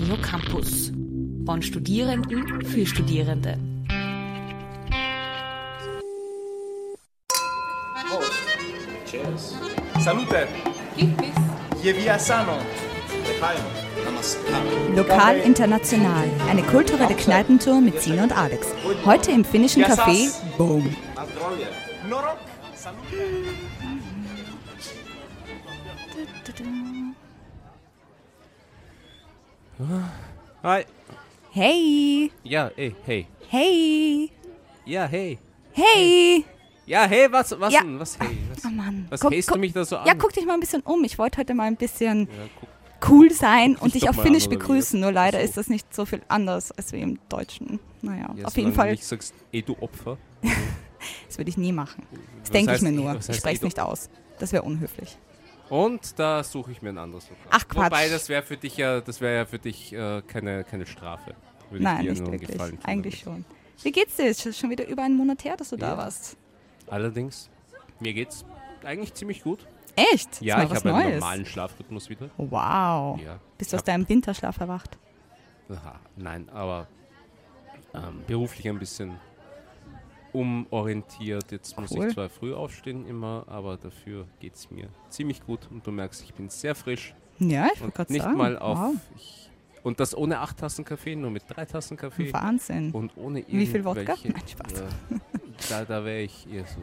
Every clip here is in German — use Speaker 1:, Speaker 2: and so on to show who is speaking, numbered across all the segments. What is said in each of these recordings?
Speaker 1: Radio Campus. Von Studierenden für Studierende.
Speaker 2: Cheers. Salute. Sano.
Speaker 3: Lokal International, eine kulturelle Kneipentour mit Sine und Alex. Heute im finnischen Café Boom.
Speaker 4: Hi.
Speaker 3: Hey,
Speaker 4: Ja, ey, hey.
Speaker 3: hey,
Speaker 4: Ja, hey.
Speaker 3: hey.
Speaker 4: Ja, hey, was, was
Speaker 3: Ja.
Speaker 4: denn? Was, hey? Was,
Speaker 3: Oh Mann.
Speaker 4: was
Speaker 3: Guck-
Speaker 4: hältst du
Speaker 3: guck-
Speaker 4: mich da so an?
Speaker 3: Ja, guck dich mal ein bisschen um. Ich wollte heute mal ein bisschen
Speaker 4: Ja, guck.
Speaker 3: cool sein
Speaker 4: Guck
Speaker 3: und
Speaker 4: dich
Speaker 3: auf Finnisch begrüßen. Nur leider
Speaker 4: so.
Speaker 3: ist das nicht so viel anders als wie im Deutschen. Naja,
Speaker 4: Ja,
Speaker 3: auf jeden Fall,
Speaker 4: du nicht sagst, ey, du Opfer.
Speaker 3: das würde ich nie machen. Das denke ich mir nur. Ich spreche es nicht aus. Das wäre unhöflich.
Speaker 4: Und da suche ich mir ein anderes Lokal.
Speaker 3: Ach, Quatsch.
Speaker 4: Wobei, das wäre für dich ja, das wäre ja für dich äh, keine, keine Strafe. Würde ich
Speaker 3: Nein, nicht wirklich.
Speaker 4: Gefallen
Speaker 3: Eigentlich
Speaker 4: damit.
Speaker 3: schon. Wie geht's dir? Es ist schon wieder über einen Monat her, dass du da
Speaker 4: Ja.
Speaker 3: warst.
Speaker 4: Allerdings, mir geht's eigentlich ziemlich gut.
Speaker 3: Echt?
Speaker 4: Ja, ich habe einen normalen Schlafrhythmus wieder.
Speaker 3: Wow.
Speaker 4: Ja.
Speaker 3: Bist du aus deinem Winterschlaf erwacht?
Speaker 4: Aha, nein, aber ähm, beruflich ein bisschen umorientiert. Jetzt muss
Speaker 3: Cool.
Speaker 4: ich zwar früh aufstehen immer, aber dafür geht es mir ziemlich gut und du merkst, ich bin sehr frisch
Speaker 3: Ja, ich wollte gerade
Speaker 4: nicht
Speaker 3: sagen.
Speaker 4: mal auf.
Speaker 3: Wow.
Speaker 4: Ich, und das ohne acht Tassen Kaffee, nur mit drei Tassen Kaffee
Speaker 3: Wahnsinn.
Speaker 4: und ohne
Speaker 3: Wie viel Wodka? Nein, Spaß.
Speaker 4: Ja, da da wäre ich eher so.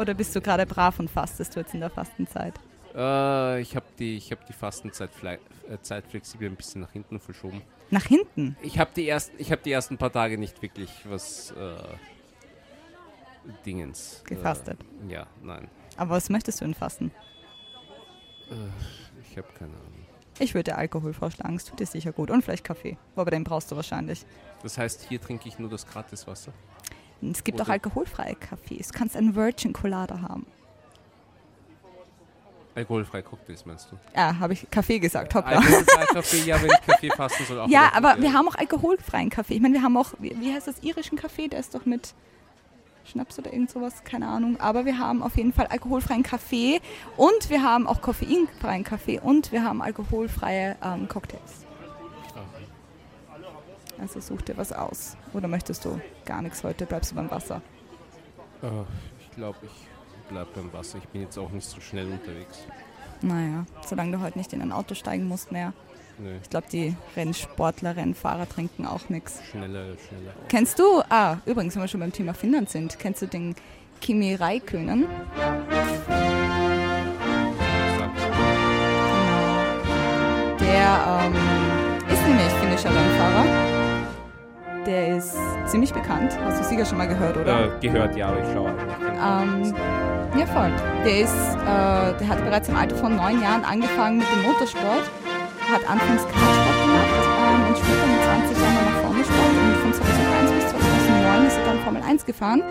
Speaker 3: Oder bist du gerade brav und fastest du jetzt in der Fastenzeit?
Speaker 4: Äh, ich habe die, ich hab die Fastenzeit äh, Zeit flexibel ein bisschen nach hinten verschoben.
Speaker 3: Nach hinten?
Speaker 4: Ich habe die, erst, ich hab die ersten paar Tage nicht wirklich was äh, Dingens.
Speaker 3: Gefastet.
Speaker 4: Äh, ja, nein.
Speaker 3: Aber was möchtest du denn fasten?
Speaker 4: Äh, ich habe keine Ahnung.
Speaker 3: Ich würde Alkohol vorschlagen, es tut dir sicher gut. Und vielleicht Kaffee. Aber den brauchst du wahrscheinlich.
Speaker 4: Das heißt, hier trinke ich nur das Gratiswasser.
Speaker 3: Es gibt
Speaker 4: Oder-
Speaker 3: auch alkoholfreie Kaffees. Du kannst einen Virgin Colada haben.
Speaker 4: Alkoholfrei Cocktails meinst du?
Speaker 3: Ja, habe ich Kaffee gesagt, hoppla.
Speaker 4: Alkoholfrei Kaffee, ja, wenn ich Kaffee fasten soll. Auch
Speaker 3: Ja, aber wir haben auch alkoholfreien Kaffee. Ich meine, wir haben auch, wie, wie heißt das, irischen Kaffee? Der ist doch mit Schnaps oder irgend sowas, keine Ahnung. Aber wir haben auf jeden Fall alkoholfreien Kaffee und wir haben auch koffeinfreien Kaffee und wir haben alkoholfreie ähm, Cocktails. Also such dir was aus. Oder möchtest du gar nichts heute? Bleibst du beim Wasser?
Speaker 4: Äh, ich glaube, ich bleibe beim Wasser. Ich bin jetzt auch nicht so schnell unterwegs.
Speaker 3: Naja, solange du heute nicht in ein Auto steigen musst mehr.
Speaker 4: Nö,
Speaker 3: Ich glaube, die Rennsportler, Rennfahrer trinken auch nichts.
Speaker 4: schneller, schneller.
Speaker 3: Kennst du, ah, übrigens, wenn wir schon beim Thema Finnland sind, kennst du den Kimi Räikkönen? Der ähm, ist nämlich finnischer Rennfahrer. Der ist ziemlich bekannt. Hast du sicher schon mal gehört, oder?
Speaker 4: Äh, gehört, ja, aber ich schaue keinen
Speaker 3: Ähm, ja, voll. Der ist, äh, der hat bereits im Alter von neun Jahren angefangen mit dem Motorsport, hat anfangs Kartsport gemacht ähm, und später mit 20 Jahren dann nach Formelsport und von 2001 bis 2009 ist er dann Formel 1 gefahren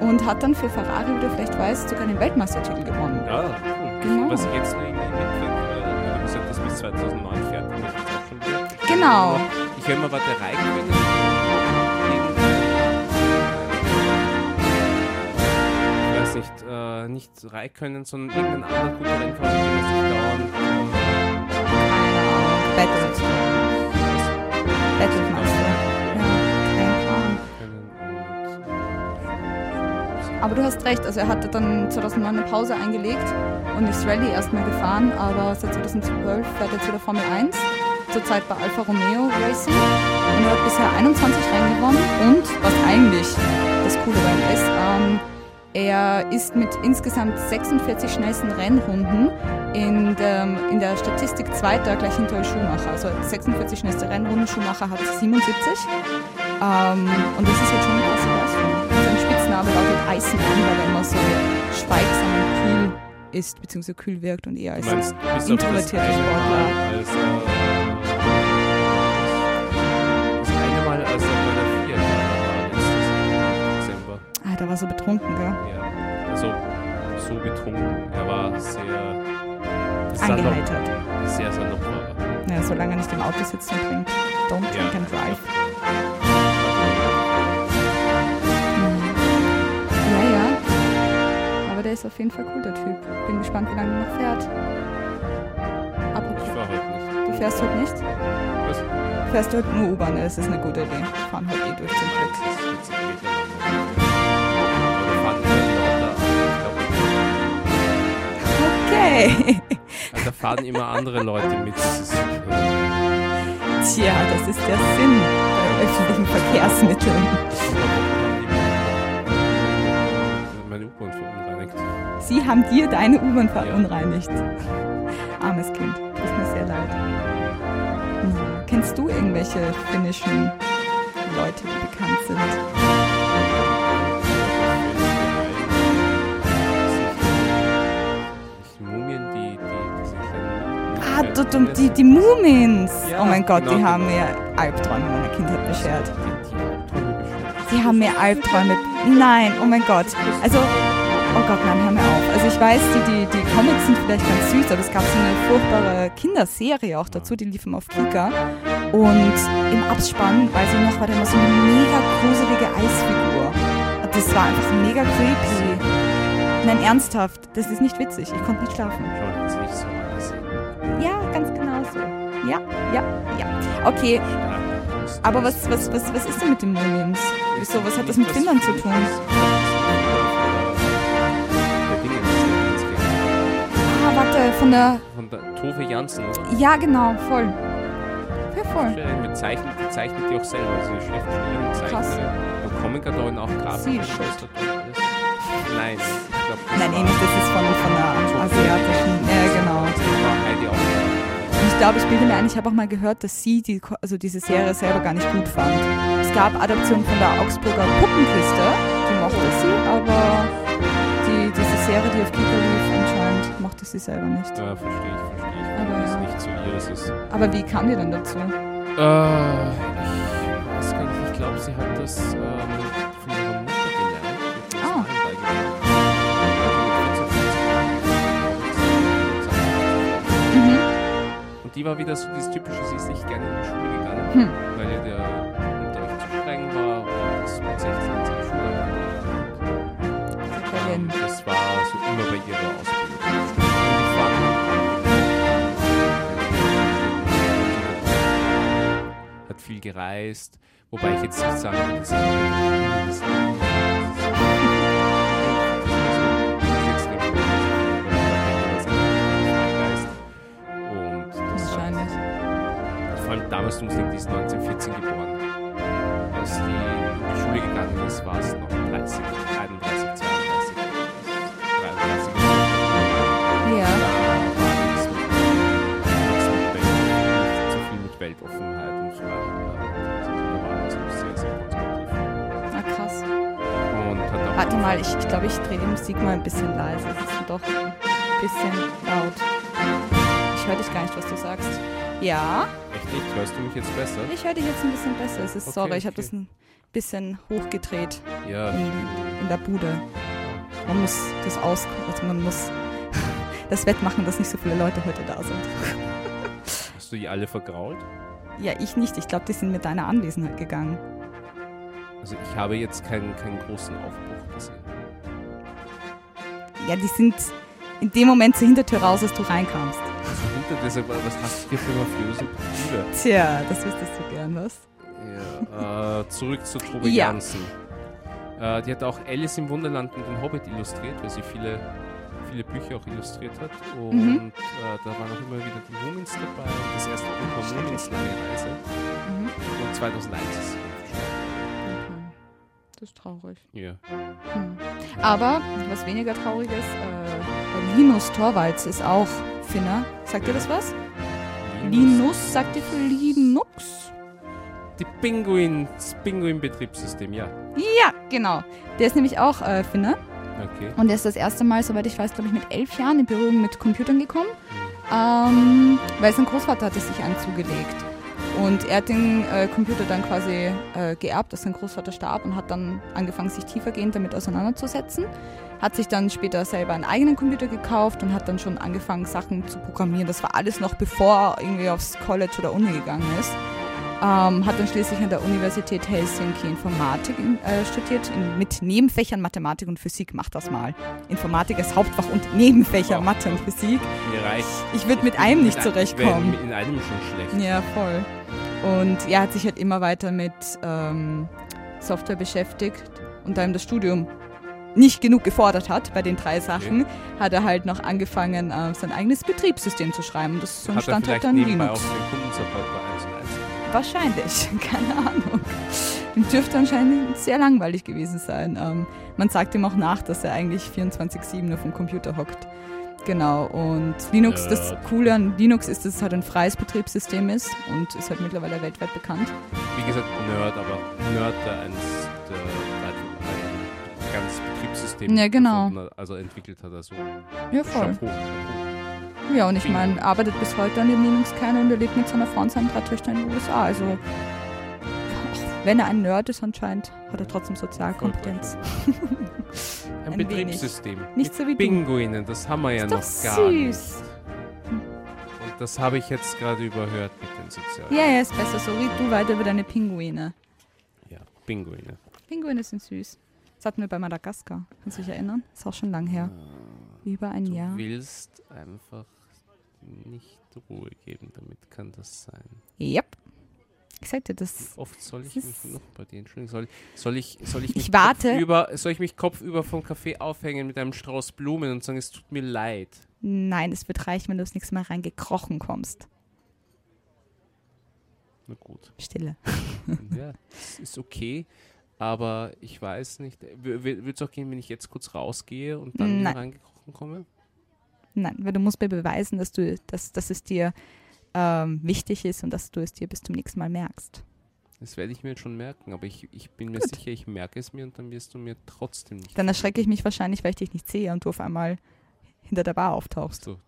Speaker 3: und hat dann für Ferrari, wie du vielleicht weißt, sogar den Weltmeistertitel gewonnen.
Speaker 4: Ja, cool.
Speaker 3: Genau.
Speaker 4: Was ich jetzt nur irgendwie mitkriege, äh, gesagt, das bis 2009 fertig ist jetzt auch schon wieder.
Speaker 3: Genau.
Speaker 4: Ich höre mal, war der weiß nicht, äh, nicht Raikönnen, sondern irgendein anderer guter Rennfahrer, mit dem er sich dauernd.
Speaker 3: Battles. Battles meinst du? Ja, Aber du hast recht, also er hatte dann 2009 eine Pause eingelegt und ist Rallye erstmal gefahren, aber seit 2012 fährt er jetzt wieder Formel 1, zurzeit bei Alfa Romeo Racing und er hat bisher 21 Rennen er ist mit insgesamt 46 schnellsten Rennrunden in der, in der Statistik Zweiter gleich hinter Schumacher. Also 46 schnellste Rennrunden, Schumacher hat 77. Ähm, und das ist jetzt schon eine krasse Leistung. Sein Spitzname lautet Eisenmann, weil er immer so schweigsam und kühl ist, beziehungsweise kühl wirkt und eher als introvertierter Sportler.
Speaker 4: Als, äh,
Speaker 3: Ah, der war so betrunken, gell?
Speaker 4: Ja, also so betrunken. Er war sehr
Speaker 3: Angeheitert.
Speaker 4: Sehr salopp war er.
Speaker 3: Ja, solange er nicht im Auto sitzt und trinkt. Don't drink
Speaker 4: Ja.
Speaker 3: and drive. Ja, ja. Aber der ist auf jeden Fall cool, der Typ. Bin gespannt, wie lange er noch fährt.
Speaker 4: Ich
Speaker 3: Apropos,
Speaker 4: war heute nicht.
Speaker 3: du fährst heute nicht?
Speaker 4: Was?
Speaker 3: Fährst du heute nur U-Bahn? Das ist eine gute Idee. Wir fahren heute eh durch zum Glück. Okay.
Speaker 4: glaube, da fahren immer andere Leute mit. Das ist, äh,
Speaker 3: Tja, das ist der Sinn bei öffentlichen Verkehrsmitteln.
Speaker 4: meine U-Bahn verunreinigt.
Speaker 3: Sie haben dir deine U-Bahn verunreinigt. Armes Kind, tut mir sehr leid. Kennst du irgendwelche finnischen Leute, die bekannt sind? Ah, du, du, die, die Mumins!
Speaker 4: Ja,
Speaker 3: oh mein Gott, die
Speaker 4: genau,
Speaker 3: haben
Speaker 4: genau.
Speaker 3: mir Albträume meiner Kindheit beschert.
Speaker 4: Die, die
Speaker 3: haben mir Albträume. Nein, oh mein Gott. Also, oh Gott, nein, hör mir auf. Also ich weiß, die, die, die Comics sind vielleicht ganz süß, aber es gab so eine furchtbare Kinderserie auch dazu, die lief immer auf Kika. Und im Abspann, weiß ich noch, war da immer so eine mega gruselige Eisfigur. Das war einfach mega creepy. Nein, ernsthaft, das ist nicht witzig. Ich konnte nicht schlafen.
Speaker 4: Schaut jetzt nicht so
Speaker 3: Ja, ja, ja. Okay, aber was, was, was, was ist denn mit den Mumiens? Wieso, was hat das mit Kindern zu tun? Ah, warte, von der.
Speaker 4: Von der Tove Jansen, oder?
Speaker 3: Ja, genau, voll. Ja, voll.
Speaker 4: Die zeichnet die auch selber. Also die Schriftstellerin
Speaker 3: Krass.
Speaker 4: zeichnet und Comicatorin auch Grafik.
Speaker 3: Sie ist
Speaker 4: Nein, ich glaube,
Speaker 3: Nein, nicht, das ist von, von der asiatischen. Ich glaube, ich bilde mir ein, ich habe auch mal gehört, dass sie die, also diese Serie selber gar nicht gut fand. Es gab Adaptionen von der Augsburger Puppenkiste, die mochte sie, aber die, diese Serie, die auf Kika lief, anscheinend mochte sie selber nicht.
Speaker 4: Ja, verstehe ich, verstehe ich.
Speaker 3: Aber
Speaker 4: das ist nicht so ihr, das ist.
Speaker 3: Aber wie kam die denn dazu?
Speaker 4: Äh, ich weiß gar nicht, ich glaube, sie hat das ähm, die war wieder so dieses typische, sie ist nicht gerne in die Schule gegangen,
Speaker 3: Hm.
Speaker 4: weil ihr der Unterricht zu streng war und das mit 16 in die Schule
Speaker 3: Berlin.
Speaker 4: ähm, Das war so immer bei ihrer Ausbildung. Hat viel gereist, wobei ich jetzt nicht sagen will, dass sie damals, du musst denken, die ist 1914 geboren. Als die Schule gegangen ist, war es noch 30, 31, 32, 33.
Speaker 3: Ja.
Speaker 4: So viel mit Weltoffenheit und so weiter. Also.
Speaker 3: Ah, krass.
Speaker 4: Und
Speaker 3: Warte mal, ich, ich glaube, ich drehe die Musik mal ein bisschen leise. Es ist doch ein bisschen laut. Ich höre dich gar nicht, was du sagst. Ja,
Speaker 4: Echt nicht? Hörst du mich jetzt besser?
Speaker 3: ich höre dich jetzt ein bisschen besser. Es ist,
Speaker 4: Okay,
Speaker 3: sorry, ich habe
Speaker 4: okay.
Speaker 3: das ein bisschen hochgedreht
Speaker 4: Ja.
Speaker 3: in, in der Bude. Man muss das aus, also man muss das wettmachen, dass nicht so viele Leute heute da sind.
Speaker 4: Hast du die alle vergrault?
Speaker 3: Ja, ich nicht. Ich glaube, die sind mit deiner Anwesenheit gegangen.
Speaker 4: Also ich habe jetzt keinen, keinen großen Aufbruch gesehen.
Speaker 3: Ja, die sind in dem Moment zur Hintertür raus, als du reinkamst.
Speaker 4: Also hinter dieser, was hast du hier für mafiose Brüder?
Speaker 3: Tja, das wüsstest du gern, was?
Speaker 4: Ja, äh, zurück zu Tove
Speaker 3: Ja.
Speaker 4: Jansen. Äh, die hat auch Alice im Wunderland und den Hobbit illustriert, weil sie viele, viele Bücher auch illustriert hat. Und
Speaker 3: Mhm.
Speaker 4: äh, da waren auch immer wieder die Mumins dabei. Und das erste Buch war Mumins lange Reise.
Speaker 3: Mhm.
Speaker 4: Und 2001 ist sie.
Speaker 3: Das ist traurig.
Speaker 4: Ja.
Speaker 3: Hm. Aber was weniger traurig ist, äh, Linus Torvalds ist auch Finner. Sagt dir das was? Linus, sagt dir für Linux?
Speaker 4: Die Pinguin, das Pinguin-Betriebssystem, ja.
Speaker 3: Ja, genau. Der ist nämlich auch äh, Finner.
Speaker 4: Okay.
Speaker 3: Und er ist das erste Mal, soweit ich weiß, glaube ich, mit elf Jahren in Berührung mit Computern gekommen. Ähm, weil sein Großvater hat es sich anzugelegt. Und er hat den äh, Computer dann quasi äh, geerbt, dass sein Großvater starb und hat dann angefangen, sich tiefergehend damit auseinanderzusetzen. Hat sich dann später selber einen eigenen Computer gekauft und hat dann schon angefangen, Sachen zu programmieren. Das war alles noch bevor er irgendwie aufs College oder Uni gegangen ist. Ähm, hat dann schließlich an der Universität Helsinki Informatik in, äh, studiert, in, mit Nebenfächern Mathematik und Physik. Mach das mal. Informatik als Hauptfach und Nebenfächer
Speaker 4: Wow.
Speaker 3: Mathe und Physik.
Speaker 4: Mir reicht.
Speaker 3: Ich würde mit einem nicht zurechtkommen.
Speaker 4: In einem schon schlecht.
Speaker 3: Ja, voll. Und er hat sich halt immer weiter mit ähm, Software beschäftigt und da ihm das Studium nicht genug gefordert hat bei den drei Sachen, hat er halt noch angefangen, äh, sein eigenes Betriebssystem zu schreiben. Das so
Speaker 4: Hat
Speaker 3: entstand halt dann
Speaker 4: auch
Speaker 3: Linux.
Speaker 4: den Kundensupport bei 1 und 1.
Speaker 3: Wahrscheinlich, keine Ahnung. Dürfte anscheinend sehr langweilig gewesen sein. Ähm, man sagt ihm auch nach, dass er eigentlich 24-7 nur vom Computer hockt. Genau, und Linux, das
Speaker 4: Nerd.
Speaker 3: Coole an Linux ist, dass es halt ein freies Betriebssystem ist und ist halt mittlerweile weltweit bekannt.
Speaker 4: Wie gesagt, Nerd, aber Nerd, der eins der ein Betriebssystem
Speaker 3: Ja, genau.
Speaker 4: hat, also entwickelt hat. Also
Speaker 3: Ja, voll.
Speaker 4: Chapeau. Chapeau.
Speaker 3: Ja, und ich meine, arbeitet bis heute an dem Linux-Kernel und er lebt mit seiner Frau und seinen drei Töchtern in den USA. Also, wenn er ein Nerd ist anscheinend, hat er trotzdem Sozialkompetenz.
Speaker 4: Ein,
Speaker 3: Ein wenig.
Speaker 4: Betriebssystem.
Speaker 3: Nicht
Speaker 4: mit
Speaker 3: so wie.
Speaker 4: Pinguinen, das haben wir ja noch gar nicht.
Speaker 3: süß.
Speaker 4: Und das habe ich jetzt gerade überhört mit den Sozialen.
Speaker 3: Ja, ja, ist besser so. Red du weiter über deine Pinguine.
Speaker 4: Ja, Pinguine.
Speaker 3: Pinguine sind süß. Das hatten wir bei Madagaskar. Kannst du dich erinnern? Ist auch schon lang her. Über ein
Speaker 4: Du
Speaker 3: Jahr.
Speaker 4: willst einfach nicht Ruhe geben, damit kann das sein.
Speaker 3: Yep. Ich sagte das.
Speaker 4: Oft soll ich mich noch bei dir entschuldigen. Soll, soll ich, soll ich
Speaker 3: Ich
Speaker 4: mich
Speaker 3: warte.
Speaker 4: kopfüber, soll ich mich kopfüber vom Café aufhängen mit einem Strauß Blumen und sagen, es tut mir leid?
Speaker 3: Nein, es wird reichen, wenn du das nächste Mal reingekrochen kommst.
Speaker 4: Na gut.
Speaker 3: Stille.
Speaker 4: ja, ist okay. Aber ich weiß nicht. Würde es auch gehen, wenn ich jetzt kurz rausgehe und dann
Speaker 3: Nein.
Speaker 4: reingekrochen komme?
Speaker 3: Nein, weil du musst mir beweisen, dass, du, dass, dass es dir ähm, wichtig ist und dass du es dir bis zum nächsten Mal merkst.
Speaker 4: Das werde ich mir jetzt schon merken, aber ich, ich bin mir
Speaker 3: Gut.
Speaker 4: sicher, ich merke es mir und dann wirst du mir trotzdem nicht.
Speaker 3: Dann erschrecke ich mich wahrscheinlich, weil ich dich nicht sehe und du auf einmal hinter der Bar auftauchst. Okay.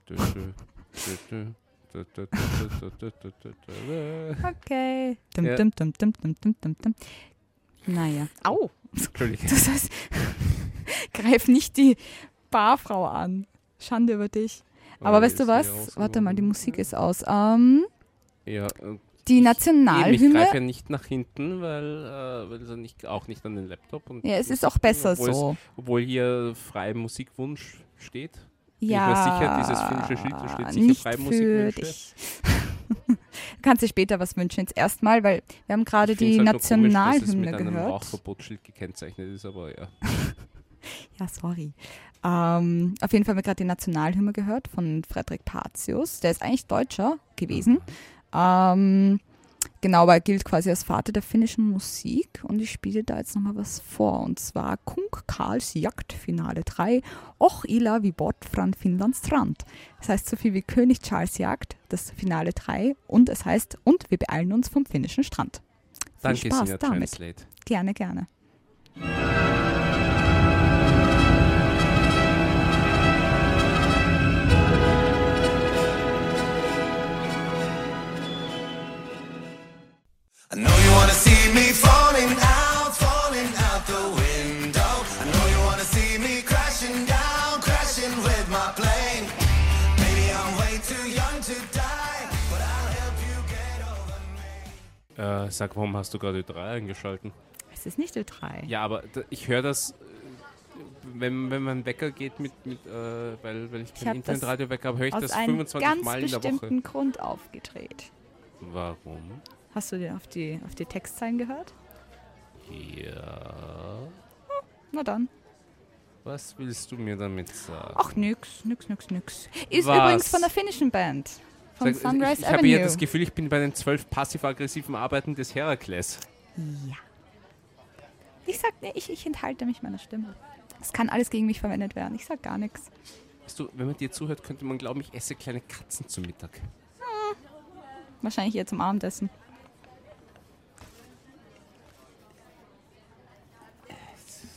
Speaker 3: Naja. Au!
Speaker 4: Entschuldige.
Speaker 3: Das heißt, greif nicht die Barfrau an. Schande über dich. Aber
Speaker 4: Oh,
Speaker 3: weißt du was? Warte mal, die? Musik ist aus. Ähm,
Speaker 4: Ja, äh,
Speaker 3: die
Speaker 4: Eben, ich
Speaker 3: Nationalhymne.
Speaker 4: greife ja nicht nach hinten, weil, äh, weil es nicht, auch nicht an den Laptop. Und
Speaker 3: Ja, es ist auch besser
Speaker 4: obwohl Es,
Speaker 3: so.
Speaker 4: obwohl hier freie Musikwunsch steht. ich
Speaker 3: Ja,
Speaker 4: mir sicher, dieses finnische Schild, da steht sicher
Speaker 3: nicht
Speaker 4: freie
Speaker 3: für
Speaker 4: Musikwünsche.
Speaker 3: dich. du kannst dir später was wünschen. Jetzt erstmal, weil wir haben gerade die
Speaker 4: halt nur komisch, dass es
Speaker 3: Nationalhymne
Speaker 4: mit einem
Speaker 3: gehört.
Speaker 4: Rauchverbotsschild gekennzeichnet ist, aber ja.
Speaker 3: Ja, sorry. Ähm, auf jeden Fall haben wir gerade die Nationalhymne gehört von Frederik Patius. Der ist eigentlich Deutscher gewesen. Ähm, genau, aber er gilt quasi als Vater der finnischen Musik. Und ich spiele da jetzt nochmal was vor. Und zwar Kunk Karls Jagd, Finale 3. Och Ila wie Bort från Finnlands Strand. Das heißt so viel wie König Charles Jagd, das Finale 3. Und es heißt, und wir beeilen uns vom finnischen Strand. Viel
Speaker 4: Danke,
Speaker 3: Spaß damit.
Speaker 4: Translate.
Speaker 3: Gerne, gerne.
Speaker 5: I know you wanna see me falling out, falling out the window. I know you wanna see me crashing down, crashing with my plane. Maybe I'm way too young to die, but I'll help you get over me.
Speaker 4: Äh, sag, warum hast du gerade 3 eingeschalten?
Speaker 3: Es ist nicht Ö3.
Speaker 4: Ja, aber ich höre das, äh, wenn, wenn mein Wecker geht mit, mit äh, weil, weil ich
Speaker 3: Ich
Speaker 4: kein
Speaker 3: hab das
Speaker 4: Internetradio-Wecker habe, höre ich
Speaker 3: aus
Speaker 4: das
Speaker 3: einem
Speaker 4: 25
Speaker 3: ganz
Speaker 4: Mal in der Woche.
Speaker 3: bestimmten Grund aufgedreht.
Speaker 4: Warum?
Speaker 3: Hast du dir auf die, auf die Textzeilen gehört?
Speaker 4: Ja.
Speaker 3: Na dann.
Speaker 4: Was willst du mir damit sagen?
Speaker 3: Ach, nix, nix, nix, nix. Ist
Speaker 4: Was?
Speaker 3: übrigens von der finnischen Band. Von
Speaker 4: Sag,
Speaker 3: Sunrise
Speaker 4: ich ich habe
Speaker 3: Avenue.
Speaker 4: ja das Gefühl, ich bin bei den zwölf passiv-aggressiven Arbeiten des Herakles.
Speaker 3: ja. Ich sag, nee, ich, ich enthalte mich meiner Stimme. Es kann alles gegen mich verwendet werden. Ich sag gar nichts.
Speaker 4: Weißt du, wenn man dir zuhört, könnte man glauben, ich esse kleine Katzen zum Mittag.
Speaker 3: Wahrscheinlich eher zum Abendessen.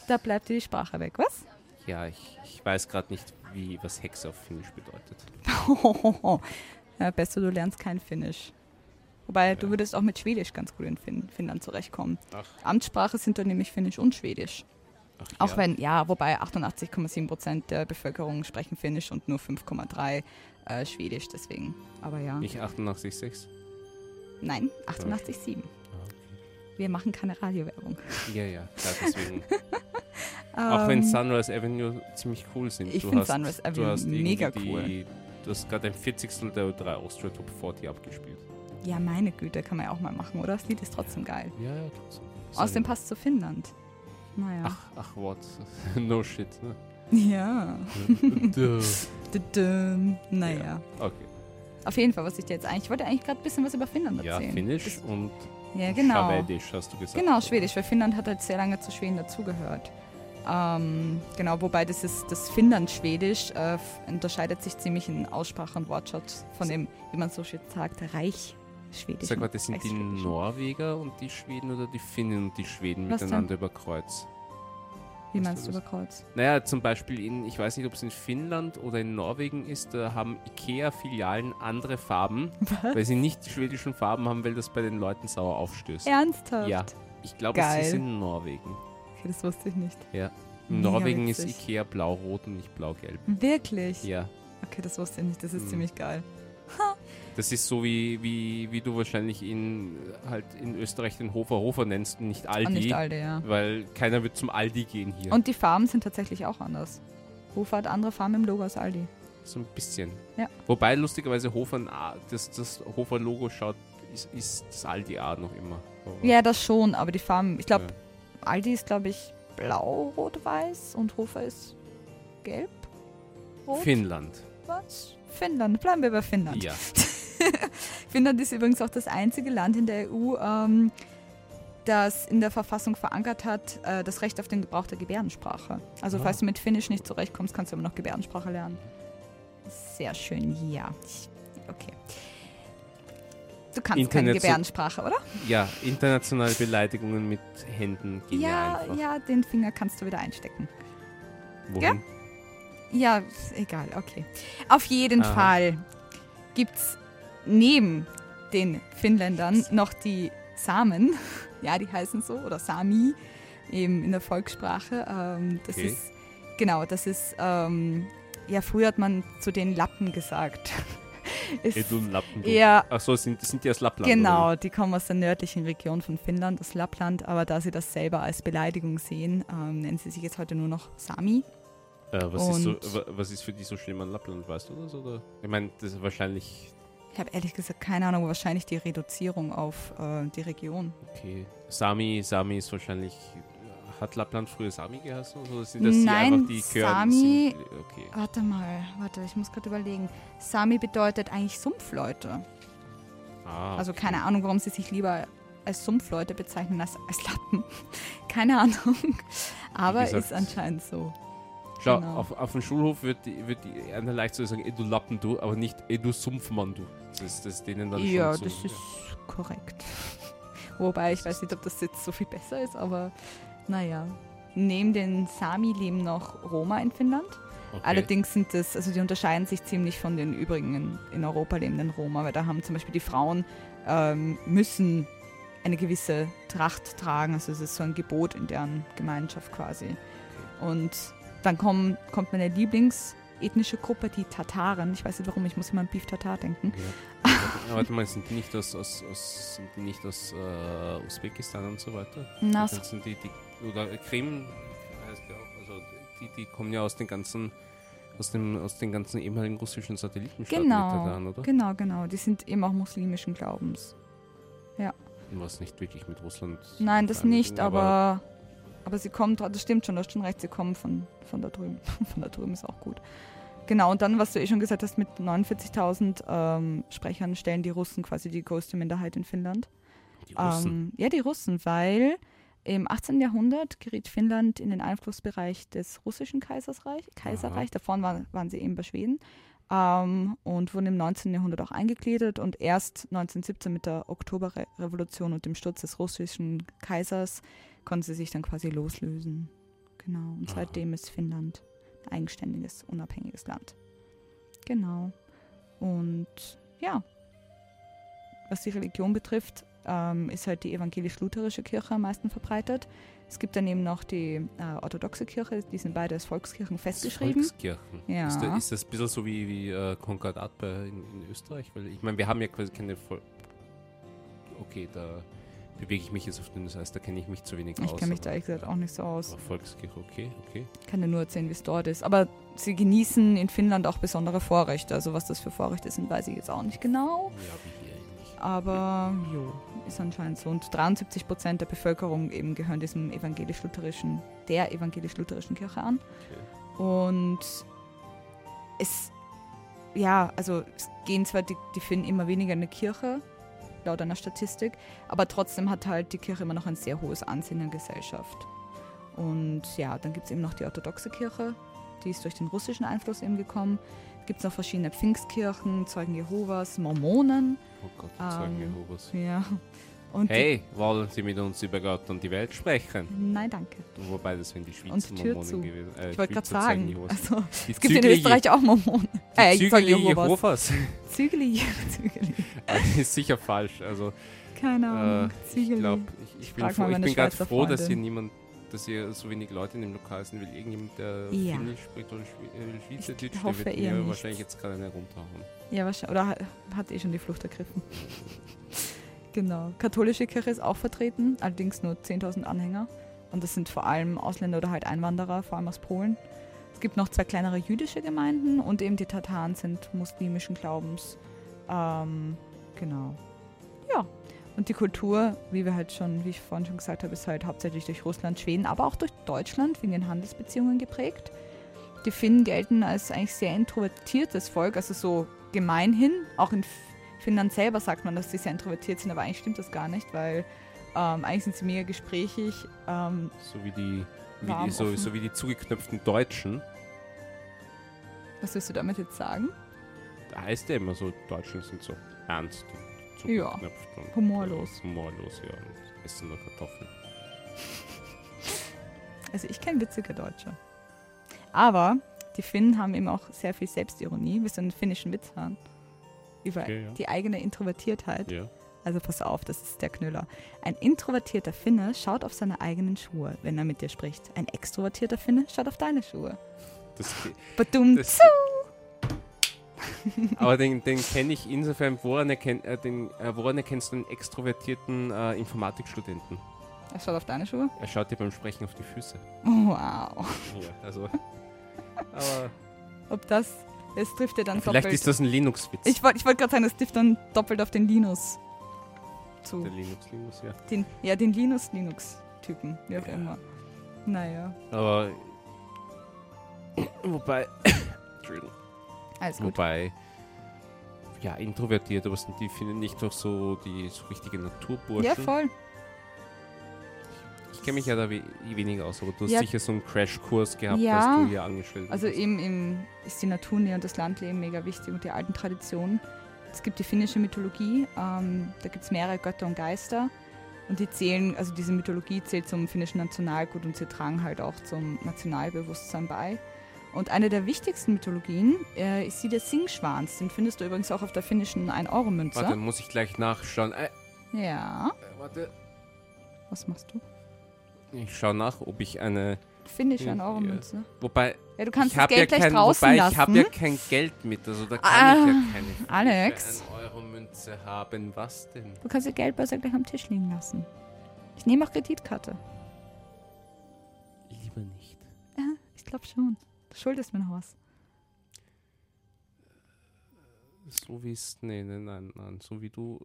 Speaker 3: Da bleibt dir die Sprache weg, was?
Speaker 4: Ja, ich, ich weiß gerade nicht, wie was Hexe auf Finnisch bedeutet.
Speaker 3: ja, besser, du lernst kein Finnisch. Wobei, du würdest auch mit Schwedisch ganz gut in fin Finnland zurechtkommen.
Speaker 4: Ach.
Speaker 3: Amtssprache sind dann nämlich Finnisch und Schwedisch.
Speaker 4: Ach,
Speaker 3: Auch
Speaker 4: ja.
Speaker 3: wenn, ja, wobei 88,7 Prozent der Bevölkerung sprechen Finnisch und nur 5,3 äh, Schwedisch, deswegen. Aber ja.
Speaker 4: Nicht 88,6.
Speaker 3: Nein, 88,7.
Speaker 4: Ah, okay.
Speaker 3: Wir machen keine Radiowerbung.
Speaker 4: Ja, ja, klar, deswegen. Auch wenn
Speaker 3: Ähm,
Speaker 4: Sunrise Avenue ziemlich cool sind.
Speaker 3: Ich
Speaker 4: Du
Speaker 3: find
Speaker 4: hast-
Speaker 3: Sunrise
Speaker 4: du
Speaker 3: Avenue
Speaker 4: hast irgendwie
Speaker 3: mega
Speaker 4: die,
Speaker 3: cool.
Speaker 4: Du hast gerade ein 40. der 3 Austria Top 40 abgespielt.
Speaker 3: Ja, meine Güte, kann man ja auch mal machen, oder? Das Lied ist trotzdem geil.
Speaker 4: Ja, ja, trotzdem.
Speaker 3: Außerdem passt zu Finnland. Naja.
Speaker 4: Ach, ach, what? no shit. Ne?
Speaker 3: Ja. Naja.
Speaker 4: okay.
Speaker 3: Auf jeden Fall, was ich dir jetzt eigentlich. Ich wollte eigentlich gerade ein bisschen was über Finnland
Speaker 4: Ja,
Speaker 3: erzählen.
Speaker 4: Finnisch und
Speaker 3: Ja, genau.
Speaker 4: Schwedisch hast du gesagt.
Speaker 3: Genau, Schwedisch, weil Finnland hat halt sehr lange zu Schweden dazugehört. Ähm, genau, wobei das ist das Finnland-Schwedisch äh, unterscheidet sich ziemlich in Aussprache und Wortschatz von dem, wie man so schön sagt, Reich-Schwedisch.
Speaker 4: Sag mal, das sind die Norweger und die Schweden oder die Finnen und die Schweden
Speaker 3: Was denn?
Speaker 4: miteinander über Kreuz?
Speaker 3: Wie meinst
Speaker 4: du
Speaker 3: über Kreuz?
Speaker 4: Naja, zum Beispiel in, ich weiß nicht, ob es in Finnland oder in Norwegen ist, da haben IKEA-Filialen andere Farben, weil sie nicht die schwedischen Farben haben, weil das bei den Leuten sauer aufstößt.
Speaker 3: Ernsthaft?
Speaker 4: Ja, ich glaube, es ist in Norwegen.
Speaker 3: Okay, das wusste ich nicht.
Speaker 4: Ja. In
Speaker 3: Mega
Speaker 4: Norwegen ist. Ikea blau-rot und nicht blau-gelb.
Speaker 3: Wirklich?
Speaker 4: Ja.
Speaker 3: Okay, das wusste ich nicht. Das ist
Speaker 4: Mhm.
Speaker 3: ziemlich geil.
Speaker 4: Das ist so wie, wie, wie du wahrscheinlich in, halt in Österreich den Hofer Hofer nennst und nicht Aldi.
Speaker 3: Und nicht Aldi, ja.
Speaker 4: Weil keiner wird zum Aldi gehen hier.
Speaker 3: Und die Farben sind tatsächlich auch anders. Hofer hat andere Farben im Logo als Aldi.
Speaker 4: so ein bisschen.
Speaker 3: Ja.
Speaker 4: Wobei lustigerweise Hofer, ein A- das, das Hofer-Logo schaut, ist, ist das Aldi A noch immer. Aber-
Speaker 3: Ja, das schon, aber die Farben, ich glaube,
Speaker 4: Ja.
Speaker 3: Aldi ist, glaube ich, blau, rot, weiß und Hofer ist gelb, rot.
Speaker 4: Finnland.
Speaker 3: Was? Finnland. Bleiben wir bei Finnland.
Speaker 4: Ja.
Speaker 3: Finnland ist übrigens auch das einzige Land in der EU, ähm, das in der Verfassung verankert hat, äh, das Recht auf den Gebrauch der Gebärdensprache. Also
Speaker 4: Ah.
Speaker 3: falls du mit Finnisch nicht zurechtkommst, kannst du immer noch Gebärdensprache lernen. Sehr schön, ja. Ich- Okay. Du kannst keine
Speaker 4: Internet so-
Speaker 3: Gebärdensprache, oder?
Speaker 4: ja, internationale Beleidigungen mit Händen gehen ja,
Speaker 3: Ja,
Speaker 4: einfach.
Speaker 3: ja, den Finger kannst du wieder einstecken.
Speaker 4: Wohin?
Speaker 3: Ja, ist egal, okay. Auf jeden
Speaker 4: Aha.
Speaker 3: Fall gibt es neben den Finnländern noch die Samen. Ja, die heißen so, oder Sami, eben in der Volkssprache. Ähm, das
Speaker 4: Okay.
Speaker 3: ist, genau, das ist, ähm, ja, früher hat man zu den Lappen gesagt.
Speaker 4: Du Lappen.
Speaker 3: Ja,
Speaker 4: Ach so, sind, sind die aus Lappland?
Speaker 3: Genau, die kommen aus der nördlichen Region von Finnland, aus Lappland, aber da sie das selber als Beleidigung sehen, ähm, nennen sie sich jetzt heute nur noch Sami.
Speaker 4: Oder? Äh, was, ist so, was ist für die so schlimm an Lappland, weißt du das? Oder? Ich meine, das ist wahrscheinlich.
Speaker 3: Ich habe ehrlich gesagt keine Ahnung, wahrscheinlich die Reduzierung auf äh, die Region.
Speaker 4: Okay. Sami, Sami ist wahrscheinlich. Hat Lappland früher Sami geheißen? Oder sind das die
Speaker 3: Nein,
Speaker 4: einfach die
Speaker 3: Sami-
Speaker 4: okay.
Speaker 3: Warte mal, warte, ich muss gerade überlegen. Sami bedeutet eigentlich Sumpfleute.
Speaker 4: Ah,
Speaker 3: Also
Speaker 4: okay.
Speaker 3: keine Ahnung, warum sie sich lieber als Sumpfleute bezeichnen als als Lappen. keine Ahnung. Aber
Speaker 4: gesagt,
Speaker 3: ist anscheinend so.
Speaker 4: Schau,
Speaker 3: genau.
Speaker 4: auf, auf dem Schulhof wird die, wird die einer leicht so sagen, ey du Lappen du, aber nicht ey du Sumpfmann du. Das ist das denen dann
Speaker 3: Ja,
Speaker 4: schon
Speaker 3: das
Speaker 4: so,
Speaker 3: ist korrekt. Wobei ich weiß nicht, ob das jetzt so viel besser ist, aber naja. Neben den Sami leben noch Roma in Finnland.
Speaker 4: okay.
Speaker 3: Allerdings sind das, also die unterscheiden sich ziemlich von den übrigen in, in Europa lebenden Roma, weil da haben zum Beispiel die Frauen ähm, müssen eine gewisse Tracht tragen, also es ist so ein Gebot in deren Gemeinschaft quasi. Und dann kommen, kommt meine Lieblingsethnische Gruppe, die Tataren. Ich weiß nicht warum, ich muss immer an Beef Tatar denken.
Speaker 4: Ja. Warte- mal, sind die nicht aus, aus, aus, sind die nicht aus äh, Usbekistan und so weiter?
Speaker 3: Na,
Speaker 4: sind die, die, oder Krim heißt ja auch, also die, die kommen ja aus den ganzen, aus dem, aus den ganzen ehemaligen russischen Satellitenstaaten
Speaker 3: Genau,
Speaker 4: Tatan, oder?
Speaker 3: genau, genau. Die sind eben auch muslimischen Glaubens.
Speaker 4: Was nicht wirklich mit Russland.
Speaker 3: Nein, das nicht,
Speaker 4: sind,
Speaker 3: aber, aber sie kommen, das stimmt schon, du hast schon recht, sie kommen von, von da drüben. von da drüben ist auch gut. Genau, und dann, was du eh schon gesagt hast, mit 49.000 ähm, Sprechern stellen die Russen quasi die größte Minderheit in Finnland.
Speaker 4: Die Russen.
Speaker 3: Ähm, ja, die Russen, weil im 18. Jahrhundert geriet Finnland in den Einflussbereich des russischen Kaisersreich, Kaiserreich. Davor waren, waren sie eben bei Schweden ähm, und wurden im 19. Jahrhundert auch eingegliedert und erst 1917 mit der Oktoberrevolution und dem Sturz des russischen Kaisers konnten sie sich dann quasi loslösen. Genau, und
Speaker 4: Aha.
Speaker 3: seitdem ist Finnland ein eigenständiges, unabhängiges Land. Genau. Und ja, was die Religion betrifft, ähm, ist halt die evangelisch-lutherische Kirche am meisten verbreitet. Es gibt daneben noch die äh, orthodoxe Kirche, die sind beide als Volkskirchen festgeschrieben.
Speaker 4: Volkskirchen.
Speaker 3: Ja.
Speaker 4: Ist, da, ist das ein bisschen so wie, wie äh, Konkordat bei, in, in Österreich? Weil ich meine, wir haben ja quasi keine Vol okay, da bewege ich mich jetzt auf dünnes Eis, da kenne ich mich zu wenig
Speaker 3: Ich
Speaker 4: aus.
Speaker 3: kenne mich da ehrlich gesagt auch nicht so aus.
Speaker 4: Volkskirche, okay, okay.
Speaker 3: Ich kann dir nur erzählen, wie es dort ist. Aber sie genießen in Finnland auch besondere Vorrechte. Also was das für Vorrechte sind, weiß ich jetzt auch nicht genau.
Speaker 4: Ja, wie.
Speaker 3: Aber jo, ist anscheinend so. Und 73 Prozent der Bevölkerung eben gehören diesem evangelisch-lutherischen, der evangelisch-lutherischen Kirche an. Und es, ja, also es gehen zwar die, die Finnen immer weniger in die Kirche, laut einer Statistik, aber trotzdem hat halt die Kirche immer noch ein sehr hohes Ansehen in der Gesellschaft. Und ja, dann gibt es eben noch die orthodoxe Kirche, die ist durch den russischen Einfluss eben gekommen. Gibt es noch verschiedene Pfingstkirchen, Zeugen Jehovas, Mormonen.
Speaker 4: Oh Gott, die Zeugen
Speaker 3: Ähm,
Speaker 4: Jehovas.
Speaker 3: Ja. Und
Speaker 4: Hey, wollen Sie mit uns über Gott und die Welt sprechen?
Speaker 3: Nein, danke.
Speaker 4: Wobei das sind die Schweizer
Speaker 3: Und Tür
Speaker 4: Mormonen
Speaker 3: zu.
Speaker 4: gewesen. Äh,
Speaker 3: Ich wollte gerade sagen, also, es gibt in Österreich auch Mormonen. Äh,
Speaker 4: Die
Speaker 3: Zeugen
Speaker 4: Zügel
Speaker 3: Jehovas.
Speaker 4: Jehovas.
Speaker 3: Zügeli, Zügeli.
Speaker 4: Das ist sicher falsch. Also,
Speaker 3: Keine
Speaker 4: äh,
Speaker 3: Ahnung.
Speaker 4: ich
Speaker 3: Zügeli.
Speaker 4: glaube, ich, ich bin, froh, ich bin gerade froh, dass hier
Speaker 3: Freundin.
Speaker 4: niemand, dass hier so wenig Leute in dem Lokal sind, weil irgendjemand, der
Speaker 3: Ja.
Speaker 4: Finnisch spricht oder äh, Schweizerdeutsch, der wird mir
Speaker 3: nicht.
Speaker 4: wahrscheinlich jetzt gerade eine runterhauen.
Speaker 3: Ja, wahrscheinlich. Oder ha- hat eh schon die Flucht ergriffen. genau. Katholische Kirche ist auch vertreten, allerdings nur 10.000 Anhänger. Und das sind vor allem Ausländer oder halt Einwanderer, vor allem aus Polen. Es gibt noch zwei kleinere jüdische Gemeinden und eben die Tataren sind muslimischen Glaubens. Ähm, genau. Ja. Und die Kultur, wie wir halt schon, wie ich vorhin schon gesagt habe, ist halt hauptsächlich durch Russland, Schweden, aber auch durch Deutschland wegen den Handelsbeziehungen geprägt. Die Finnen gelten als eigentlich sehr introvertiertes Volk, also so gemeinhin. Auch in Finnland selber sagt man, dass sie sehr introvertiert sind, aber eigentlich stimmt das gar nicht, weil ähm, eigentlich sind sie mega gesprächig. Ähm,
Speaker 4: So wie die, wie die, so, so wie die zugeknöpften Deutschen.
Speaker 3: was willst du damit jetzt sagen?
Speaker 4: Da heißt ja immer so, Deutschen sind so ernst und
Speaker 3: Ja,
Speaker 4: zugeknöpft und
Speaker 3: humorlos.
Speaker 4: Äh, humorlos, ja. Und essen nur Kartoffeln.
Speaker 3: Also ich kenne witzige Deutsche. Aber die Finnen haben eben auch sehr viel Selbstironie. Willst du einen finnischen Witz hören? Über
Speaker 4: Okay, ja.
Speaker 3: die eigene Introvertiertheit.
Speaker 4: Ja.
Speaker 3: Also pass auf, das ist der Knüller. Ein introvertierter Finne schaut auf seine eigenen Schuhe, wenn er mit dir spricht. Ein extrovertierter Finne schaut auf deine Schuhe.
Speaker 4: Das, das, aber den, den kenne ich insofern, woran, erkenn, äh, den, äh, woran erkennst du einen extrovertierten äh, Informatikstudenten?
Speaker 3: er schaut auf deine Schuhe.
Speaker 4: Er schaut dir beim Sprechen auf die Füße.
Speaker 3: Wow.
Speaker 4: Ja, also. Aber
Speaker 3: Ob das, es trifft ja dann
Speaker 4: vielleicht
Speaker 3: doppelt.
Speaker 4: ist das ein Linux-Witz.
Speaker 3: ich wollte ich wollt gerade sagen, das trifft dann doppelt auf den Linus zu.
Speaker 4: Der Linux-Linux, ja.
Speaker 3: Den, ja, den Linus-Linux-Typen, wie auch
Speaker 4: Ja.
Speaker 3: immer. Naja,
Speaker 4: Aber. Wobei. Entschuldigung.
Speaker 3: Alles gut.
Speaker 4: Wobei. Ja, introvertiert, aber sind die finden nicht doch so die so richtige Naturburschen.
Speaker 3: Ja, voll.
Speaker 4: Ich kenne mich ja da we weniger aus, aber du hast
Speaker 3: Ja.
Speaker 4: sicher so einen Crashkurs gehabt,
Speaker 3: Ja.
Speaker 4: als du hier angestellt
Speaker 3: Also
Speaker 4: bist.
Speaker 3: eben, eben ist die Naturnähe und das Landleben mega wichtig und die alten Traditionen. Es gibt die finnische Mythologie, ähm, da gibt es mehrere Götter und Geister und die zählen, also diese Mythologie zählt zum finnischen Nationalgut und sie tragen halt auch zum Nationalbewusstsein bei. Und eine der wichtigsten Mythologien äh, ist die des Singschwans. Den findest du übrigens auch auf der finnischen 1-Euro-Münze.
Speaker 4: Warte, muss ich gleich nachschauen. Äh,
Speaker 3: Ja,
Speaker 4: äh, warte.
Speaker 3: was machst du?
Speaker 4: Ich schaue nach, ob ich eine.
Speaker 3: Finnische
Speaker 4: Ja.
Speaker 3: 1-Euro-Münze.
Speaker 4: Wobei,
Speaker 3: Ja, du kannst das Geld
Speaker 4: ja
Speaker 3: gleich
Speaker 4: kein,
Speaker 3: draußen
Speaker 4: wobei
Speaker 3: lassen.
Speaker 4: ich habe ja kein Geld mit, also da kann
Speaker 3: Ah,
Speaker 4: ich ja keine
Speaker 3: Alex.
Speaker 4: 1-Euro-Münze haben. Was denn?
Speaker 3: Du kannst die Geldbörse gleich am Tisch liegen lassen. Ich nehme auch Kreditkarte.
Speaker 4: Lieber nicht.
Speaker 3: Ja, ich glaube schon. Du schuldest mir noch was.
Speaker 4: So wie es. Nee, nee, nein, nein. So wie du.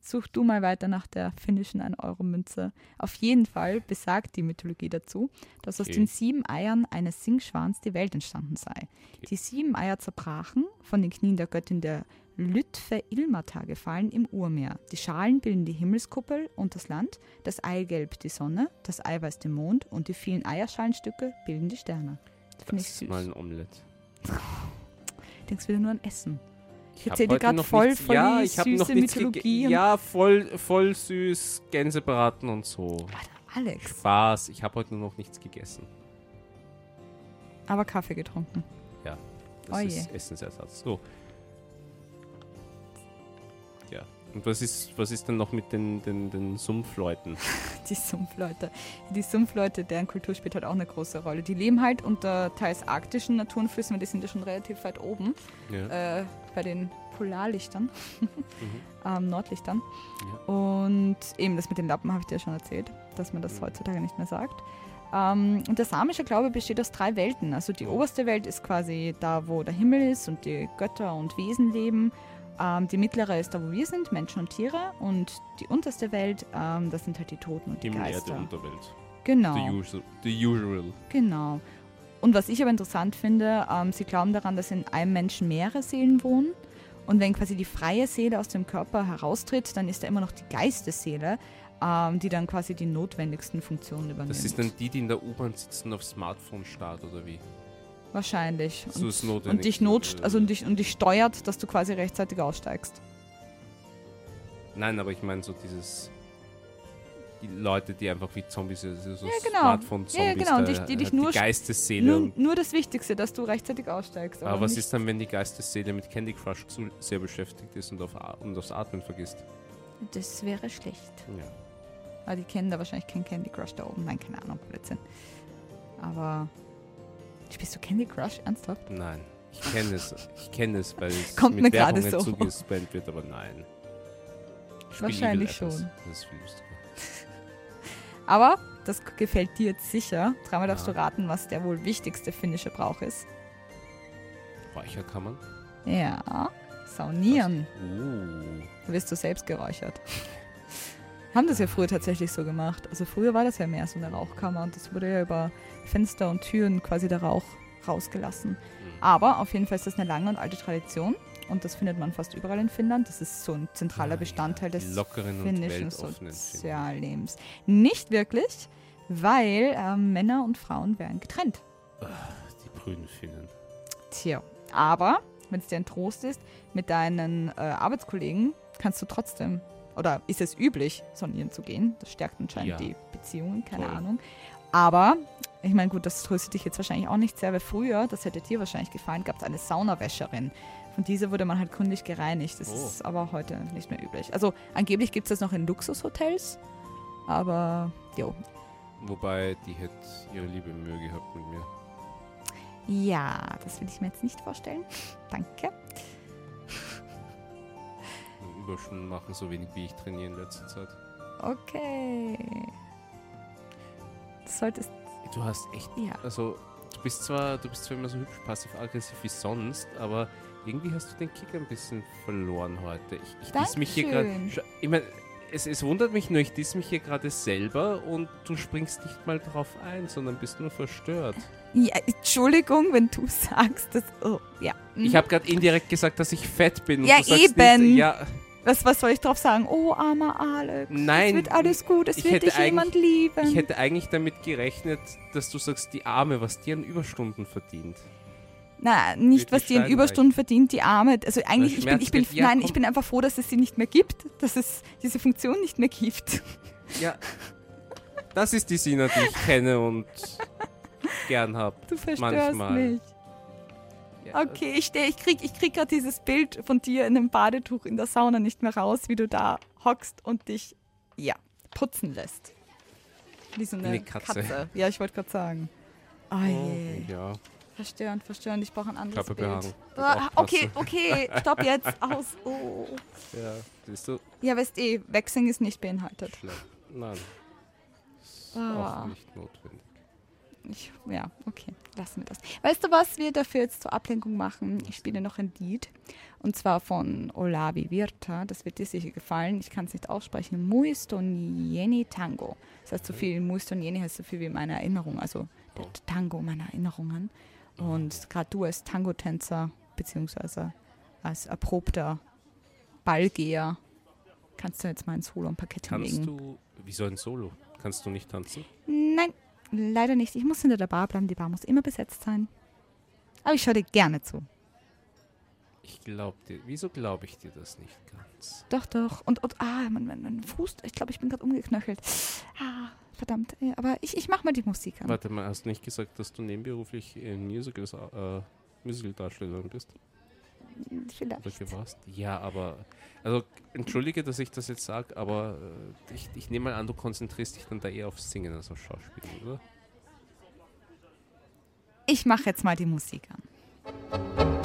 Speaker 3: Such du mal weiter nach der finnischen 1-Euro-Münze. Auf jeden Fall besagt die Mythologie dazu, dass aus
Speaker 4: Okay.
Speaker 3: den sieben Eiern eines Singschwans die Welt entstanden sei. Die sieben Eier zerbrachen, von den Knien der Göttin der Lütve Ilmata gefallen im Urmeer. Die Schalen bilden die Himmelskuppel und das Land, das Eigelb die Sonne, das Eiweiß den Mond und die vielen Eierschalenstücke bilden die Sterne. Das finde
Speaker 4: Das
Speaker 3: ich
Speaker 4: ist mal ein Omelett.
Speaker 3: Denkst wieder nur an Essen. Ich
Speaker 4: hab
Speaker 3: erzähle dir gerade voll,
Speaker 4: nichts-
Speaker 3: voll
Speaker 4: ja, ich
Speaker 3: süße
Speaker 4: noch
Speaker 3: Mythologie.
Speaker 4: Ja, voll, voll süß, Gänsebraten und so.
Speaker 3: Alex,
Speaker 4: Spaß, ich habe heute nur noch nichts gegessen.
Speaker 3: aber Kaffee getrunken.
Speaker 4: Das
Speaker 3: Oh
Speaker 4: ist Essensersatz. So. Ja. Und was ist, was ist denn noch mit den, den, den Sumpfleuten?
Speaker 3: Die Sumpfleute. Die Sumpfleute, deren Kultur spielt halt auch eine große Rolle. Die leben halt unter teils arktischen Naturflüssen, weil die sind ja schon relativ weit oben
Speaker 4: Ja.
Speaker 3: äh, bei den Polarlichtern, ähm, Nordlichtern.
Speaker 4: Ja.
Speaker 3: Und eben das mit den Lappen habe ich dir schon erzählt, dass man das
Speaker 4: Mhm.
Speaker 3: heutzutage nicht mehr sagt. Ähm, und der samische Glaube besteht aus drei Welten. Also die
Speaker 4: Oh.
Speaker 3: oberste Welt ist quasi da, wo der Himmel ist und die Götter und Wesen leben. Ähm, die mittlere ist da, wo wir sind, Menschen und Tiere. Und die unterste Welt, ähm, das sind halt die Toten und die
Speaker 4: Himmel, Erde,
Speaker 3: Geister.
Speaker 4: Unterwelt.
Speaker 3: Genau.
Speaker 4: The, usual, the usual.
Speaker 3: Genau. Und was ich aber interessant finde, ähm, sie glauben daran, dass in einem Menschen mehrere Seelen wohnen. Und wenn quasi die freie Seele aus dem Körper heraustritt, dann ist da immer noch die Geistesseele, ähm, die dann quasi die notwendigsten Funktionen übernimmt.
Speaker 4: Das ist dann die, die in der U-Bahn sitzen auf Smartphone starrt, oder wie?
Speaker 3: Wahrscheinlich.
Speaker 4: So
Speaker 3: Und,
Speaker 4: ist notwendig.
Speaker 3: und dich not, also und dich, und dich steuert, dass du quasi rechtzeitig aussteigst.
Speaker 4: Nein, aber ich meine so dieses. Die Leute, die einfach wie Zombies, also so
Speaker 3: Ja, genau.
Speaker 4: Smartphone-Zombies,
Speaker 3: Ja, genau, und
Speaker 4: da
Speaker 3: die- die dich nur-
Speaker 4: die Geistesseele.
Speaker 3: Nur, nur das Wichtigste, dass du rechtzeitig aussteigst.
Speaker 4: aber was
Speaker 3: nicht,
Speaker 4: ist dann, wenn die Geistesseele mit Candy Crush zu sehr beschäftigt ist und, auf, und aufs Atmen vergisst?
Speaker 3: Das wäre schlecht.
Speaker 4: Ja.
Speaker 3: Aber die kennen da wahrscheinlich kein Candy Crush da oben. Nein, keine Ahnung, Blödsinn. Aber. Spielst du Candy Crush? Ernsthaft?
Speaker 4: Nein, ich kenne es. Ich kenne es, weil es
Speaker 3: Kommt
Speaker 4: mit
Speaker 3: mir
Speaker 4: Werbung
Speaker 3: so.
Speaker 4: zugespammt wird, aber nein.
Speaker 3: Wahrscheinlich schon.
Speaker 4: Das ist viel.
Speaker 3: Aber das gefällt dir jetzt sicher. Dreimal darfst
Speaker 4: Ja.
Speaker 3: du raten, was der wohl wichtigste finnische Brauch ist.
Speaker 4: Räucherkammern?
Speaker 3: Ja, saunieren.
Speaker 4: Uh.
Speaker 3: Da wirst du selbst geräuchert. Haben das ja früher tatsächlich so gemacht. Also früher war das ja mehr so eine Rauchkammer und das wurde ja über Fenster und Türen quasi der Rauch rausgelassen.
Speaker 4: Mhm.
Speaker 3: Aber auf jeden Fall ist das eine lange und alte Tradition und das findet man fast überall in Finnland. Das ist so ein zentraler
Speaker 4: ja,
Speaker 3: Bestandteil
Speaker 4: die
Speaker 3: des finnischen. Soziallebens. Nicht wirklich, weil ähm, Männer und Frauen werden getrennt.
Speaker 4: Die grünen Finnen.
Speaker 3: Tja, aber wenn es dir ein Trost ist, mit deinen äh, Arbeitskollegen kannst du trotzdem, oder ist es üblich, sonieren zu gehen. Das stärkt anscheinend
Speaker 4: Ja.
Speaker 3: die Beziehungen, keine
Speaker 4: Toll.
Speaker 3: Ahnung. Aber, ich meine, gut, das tröstet dich jetzt wahrscheinlich auch nicht sehr, weil früher, das hätte dir wahrscheinlich gefallen, gab es eine Saunawäscherin. Von dieser wurde man halt gründlich gereinigt. Das
Speaker 4: Oh.
Speaker 3: ist aber heute nicht mehr üblich. Also angeblich gibt es das noch in Luxushotels, aber jo.
Speaker 4: Wobei, die hätte ihre liebe Mühe gehabt mit mir.
Speaker 3: Ja, das will ich mir jetzt nicht vorstellen. Danke.
Speaker 4: Überstunden machen so wenig wie ich trainiere in letzter Zeit.
Speaker 3: Okay. Du solltest,
Speaker 4: Du hast echt,
Speaker 3: ja.
Speaker 4: also du bist zwar, du bist zwar immer so hübsch passiv-aggressiv wie sonst, aber irgendwie hast du den Kick ein bisschen verloren heute. Ich, ich diss mich hier gerade.
Speaker 3: Dankeschön.
Speaker 4: Ich meine, es, es wundert mich nur, ich diss mich hier gerade selber und du springst nicht mal drauf ein, sondern bist nur verstört.
Speaker 3: ja. Entschuldigung, wenn du sagst, dass. Oh, ja. Mhm.
Speaker 4: Ich habe gerade indirekt gesagt, dass ich fett bin.
Speaker 3: Ja,
Speaker 4: und du sagst
Speaker 3: eben.
Speaker 4: Nicht, ja,
Speaker 3: was, was soll ich drauf sagen? Oh, armer Alex.
Speaker 4: Nein,
Speaker 3: Es wird alles gut, es wird dich jemand lieben.
Speaker 4: ich hätte eigentlich damit gerechnet, dass du sagst, die Arme, was die an Überstunden verdient.
Speaker 3: Na, nicht, was
Speaker 4: die
Speaker 3: in
Speaker 4: steinreich.
Speaker 3: Überstunden verdient, die Arme. Also eigentlich, ich bin, ich bin,
Speaker 4: ja,
Speaker 3: nein, ich bin einfach froh, dass es sie nicht mehr gibt, dass es diese Funktion nicht mehr gibt.
Speaker 4: Ja, das ist die Sina, die ich kenne und gern habe.
Speaker 3: Du verstörst
Speaker 4: Manchmal.
Speaker 3: mich.
Speaker 4: Ja,
Speaker 3: Okay, ich, steh, ich krieg, ich krieg gerade dieses Bild von dir in einem Badetuch in der Sauna nicht mehr raus, wie du da hockst und dich, ja, putzen lässt. Wie so eine,
Speaker 4: eine Katze.
Speaker 3: Ja, ich wollte gerade sagen. Oh je.
Speaker 4: Ja,
Speaker 3: Verstörend, verstörend. Ich brauche ein anderes
Speaker 4: Körperbehaarung.
Speaker 3: Bild. Ah, okay, okay, stopp jetzt. Aus. Oh.
Speaker 4: ja, siehst du?
Speaker 3: Ja, weißt eh, Waxing ist nicht beinhaltet.
Speaker 4: Schlecht. Nein. Ist
Speaker 3: Ah.
Speaker 4: auch nicht notwendig.
Speaker 3: Ich, ja, okay, lassen wir das. Weißt du, was wir dafür jetzt zur Ablenkung machen? Ich spiele noch ein Lied. Und zwar von Olavi Virta. Das wird dir sicher gefallen. Ich kann es nicht aussprechen. Muistonieni Tango. Das heißt so viel, Muistonieni heißt so viel wie meine Erinnerung. Also der
Speaker 4: Oh.
Speaker 3: Tango meiner Erinnerungen. Und gerade du als Tango-Tänzer, beziehungsweise als erprobter Ballgeher, kannst du jetzt mal ein Solo am Parkett
Speaker 4: Kannst
Speaker 3: hinlegen.
Speaker 4: du, wieso ein Solo? Kannst du nicht tanzen?
Speaker 3: Nein, leider nicht. Ich muss hinter der Bar bleiben. Die Bar muss immer besetzt sein. Aber ich schaue dir gerne zu.
Speaker 4: Ich glaube dir, wieso glaube ich dir das nicht ganz?
Speaker 3: Doch, doch. Und, und ah, mein, mein, mein Fuß, ich glaube, ich bin gerade umgeknöchelt. Ah, verdammt. Ja, Aber ich, ich mach mal die Musik an.
Speaker 4: Warte mal, hast du nicht gesagt, dass du nebenberuflich in Musicals, äh, Musical-Darstellerin bist?
Speaker 3: Vielleicht.
Speaker 4: Warst? Ja, aber, also, entschuldige, dass ich das jetzt sage, aber äh, ich, ich nehme mal an, du konzentrierst dich dann da eher aufs Singen als auf Schauspielen, oder?
Speaker 3: Ich mache jetzt mal die Musik an.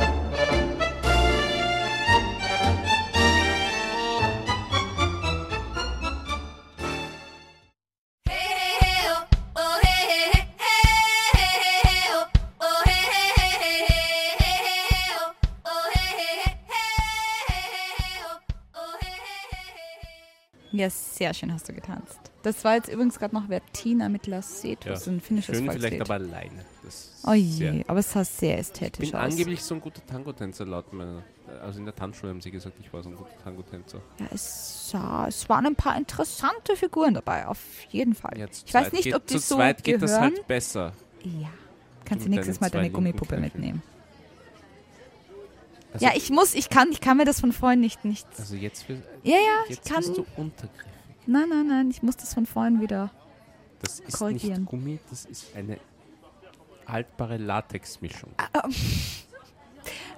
Speaker 3: Ja, sehr schön hast du getanzt. Das war jetzt übrigens gerade noch Vertina mit Lacetus, ein finnisches
Speaker 4: Schön vielleicht
Speaker 3: Volkslied.
Speaker 4: aber alleine. Das
Speaker 3: Oh je, aber es sah sehr
Speaker 4: Ich
Speaker 3: ästhetisch
Speaker 4: bin
Speaker 3: aus.
Speaker 4: angeblich so ein guter Tango-Tänzer laut meiner. Also in der Tanzschule haben sie gesagt, ich war so ein guter Tango-Tänzer.
Speaker 3: Ja, es, sah, es waren ein paar interessante Figuren dabei, auf jeden Fall.
Speaker 4: Ja,
Speaker 3: ich weiß nicht,
Speaker 4: geht,
Speaker 3: ob die
Speaker 4: zu
Speaker 3: so
Speaker 4: zweit geht
Speaker 3: gehören.
Speaker 4: das halt besser.
Speaker 3: Ja. Kannst du nächstes Mal deine Gummipuppe mitnehmen.
Speaker 4: Also,
Speaker 3: ja, ich muss, ich kann, ich kann mir das von vorhin nicht, nicht.
Speaker 4: Also jetzt, für,
Speaker 3: Ja, ja, ich
Speaker 4: jetzt
Speaker 3: kann.
Speaker 4: bist du untergriffig.
Speaker 3: Nein, nein, nein, ich muss das von vorhin wieder.
Speaker 4: Das ist
Speaker 3: Korrigieren.
Speaker 4: nicht Gummi, das ist eine haltbare Latexmischung.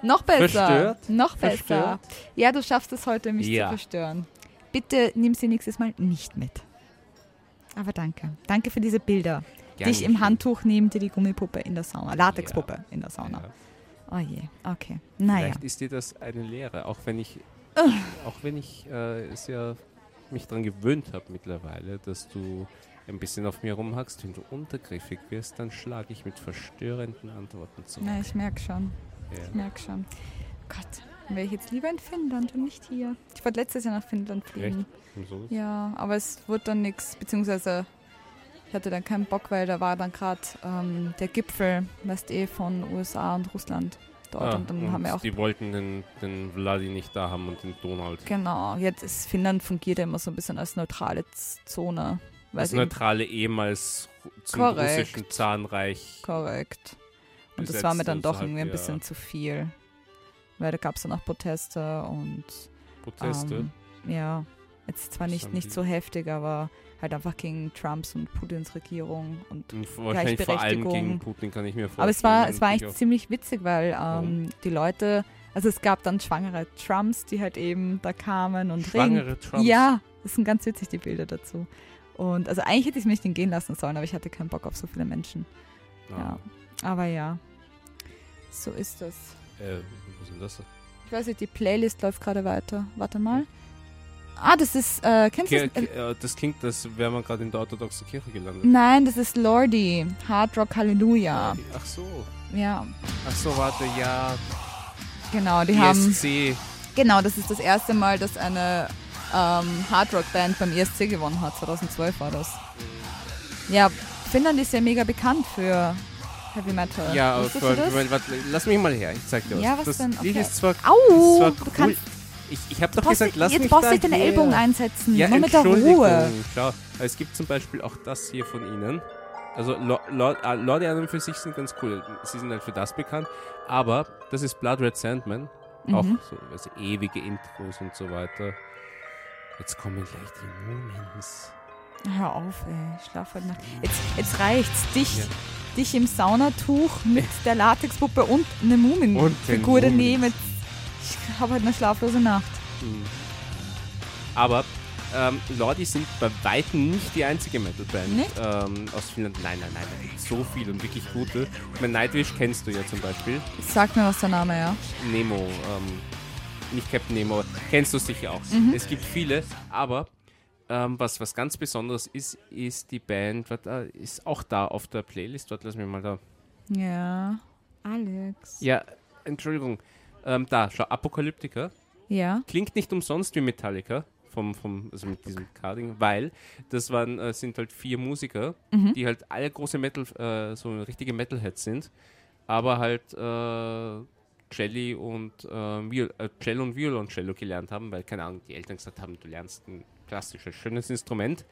Speaker 3: Noch besser.
Speaker 4: Verstört?
Speaker 3: Noch besser.
Speaker 4: Verstört?
Speaker 3: Ja, du schaffst es heute, mich
Speaker 4: Ja.
Speaker 3: zu verstören. Bitte nimm sie nächstes Mal nicht mit. Aber danke. Danke für diese Bilder.
Speaker 4: Gern
Speaker 3: Dich im
Speaker 4: geschehen.
Speaker 3: Handtuch nehmt ihr die Gummipuppe in der Sauna. Latexpuppe in der Sauna.
Speaker 4: Ja.
Speaker 3: Oh je, okay. Naja.
Speaker 4: Vielleicht ist dir das eine Lehre, auch wenn ich, auch wenn ich äh, es ja mich daran gewöhnt habe mittlerweile, dass du ein bisschen auf mir rumhackst. Wenn du untergriffig wirst, dann schlage ich mit verstörenden Antworten zurück.
Speaker 3: Na, ich merke schon.
Speaker 4: Ja.
Speaker 3: Ich merke schon. Gott, wäre ich jetzt lieber in Finnland und nicht hier. Ich wollte letztes Jahr nach Finnland fliegen.
Speaker 4: So.
Speaker 3: Ja, aber es wurde dann nichts, beziehungsweise ich hatte dann keinen Bock, weil da war dann gerade ähm, der Gipfel, weißt eh, von USA und Russland dort.
Speaker 4: Ah,
Speaker 3: und dann
Speaker 4: und
Speaker 3: haben wir auch.
Speaker 4: die wollten den, den Vladi nicht da haben und den Donald.
Speaker 3: Genau, jetzt ist Finnland fungiert ja immer so ein bisschen als neutrale Zone. Eben-
Speaker 4: neutrale ehemals zum
Speaker 3: Korrekt.
Speaker 4: russischen Zahnreich.
Speaker 3: korrekt. Und das war mir dann doch
Speaker 4: halt,
Speaker 3: irgendwie ein
Speaker 4: ja,
Speaker 3: bisschen zu viel. Weil da gab es dann auch Proteste und
Speaker 4: Proteste.
Speaker 3: ähm, ja, jetzt zwar nicht, nicht so heftig, aber halt einfach gegen Trumps und Putins Regierung und
Speaker 4: und wahrscheinlich vor allem
Speaker 3: Gleichberechtigung.
Speaker 4: gegen Putin kann ich mir vorstellen.
Speaker 3: Aber es war, es war
Speaker 4: ich
Speaker 3: eigentlich ziemlich witzig, weil ähm, die Leute, also es gab dann schwangere Trumps, die halt eben da kamen und reden.
Speaker 4: Schwangere Trumps.
Speaker 3: Ja, das sind ganz witzig, die Bilder dazu. Und also eigentlich hätte ich es mir nicht entgehen lassen sollen, aber ich hatte keinen Bock auf so viele Menschen.
Speaker 4: Ah,
Speaker 3: Ja. Aber ja, so ist das.
Speaker 4: Äh, was ist denn das?
Speaker 3: Ich weiß nicht, die Playlist läuft gerade weiter. Warte mal. Ah, das ist, äh, kennst du das?
Speaker 4: äh, das klingt, als wäre man gerade in der orthodoxen Kirche gelandet.
Speaker 3: Nein, das ist Lordi. Hard Rock Hallelujah.
Speaker 4: Ach so.
Speaker 3: Ja,
Speaker 4: Ach so, warte, ja.
Speaker 3: genau, die haben.
Speaker 4: ESC.
Speaker 3: Genau, das ist das erste Mal, dass eine ähm, Hardrock-Band beim ESC gewonnen hat. 2012 war das. Ja, Finnland ist ja mega bekannt für Heavy Metal.
Speaker 4: Ja, aber? Moment, warte, lass mich mal her, ich zeig dir was.
Speaker 3: Ja, was
Speaker 4: das
Speaker 3: denn?
Speaker 4: Lied
Speaker 3: Okay.
Speaker 4: ist zwar,
Speaker 3: Au,
Speaker 4: ist zwar
Speaker 3: du
Speaker 4: cool.
Speaker 3: kannst-
Speaker 4: ich ich habe doch gesagt, lass
Speaker 3: jetzt
Speaker 4: mich
Speaker 3: brauchst du deine. Ellbogen einsetzen.
Speaker 4: Ja,
Speaker 3: Nur mit der. Ruhe.
Speaker 4: Schau, es gibt zum Beispiel auch das hier von ihnen. Also äh, Lordi an und für sich sind ganz cool. Sie sind halt für das bekannt. Aber das ist Blood Red Sandman. Auch
Speaker 3: Mhm.
Speaker 4: so also ewige Intros und so weiter. Jetzt kommen gleich die Moments.
Speaker 3: Hör auf, ey. Ich schlaf heute Nacht. Jetzt, jetzt reicht's. Dich,
Speaker 4: Ja.
Speaker 3: dich im Saunatuch mit der Latexpuppe und eine
Speaker 4: Und
Speaker 3: Muminfigur daneben.
Speaker 4: Mumins.
Speaker 3: Ich habe heute eine schlaflose Nacht.
Speaker 4: Mhm. Aber ähm, Lordi sind bei Weitem nicht die einzige Metalband ähm, aus Finnland. Nein, nein, nein, so viel und wirklich gute. Ich meine, Nightwish kennst du ja zum Beispiel.
Speaker 3: Sag mir was der Name, ja.
Speaker 4: Nemo, ähm, nicht Captain Nemo, kennst du sicher auch.
Speaker 3: Mhm.
Speaker 4: Es gibt viele, aber ähm, was, was ganz Besonderes ist, ist die Band, warte, äh, ist auch da auf der Playlist. Warte, lass mich mal da.
Speaker 3: Ja. Alex.
Speaker 4: Ja, Entschuldigung. Ähm, da, schau, Apokalyptiker.
Speaker 3: Ja.
Speaker 4: Klingt nicht umsonst wie Metallica, vom, vom, also mit diesem Carding, weil das waren, äh, sind halt vier Musiker,
Speaker 3: Mhm.
Speaker 4: die halt alle große Metal, äh, so richtige Metalheads sind, aber halt äh, Jelly und äh, Viol äh, Cello und Violoncello gelernt haben, weil, keine Ahnung, die Eltern gesagt haben, du lernst ein klassisches, schönes Instrument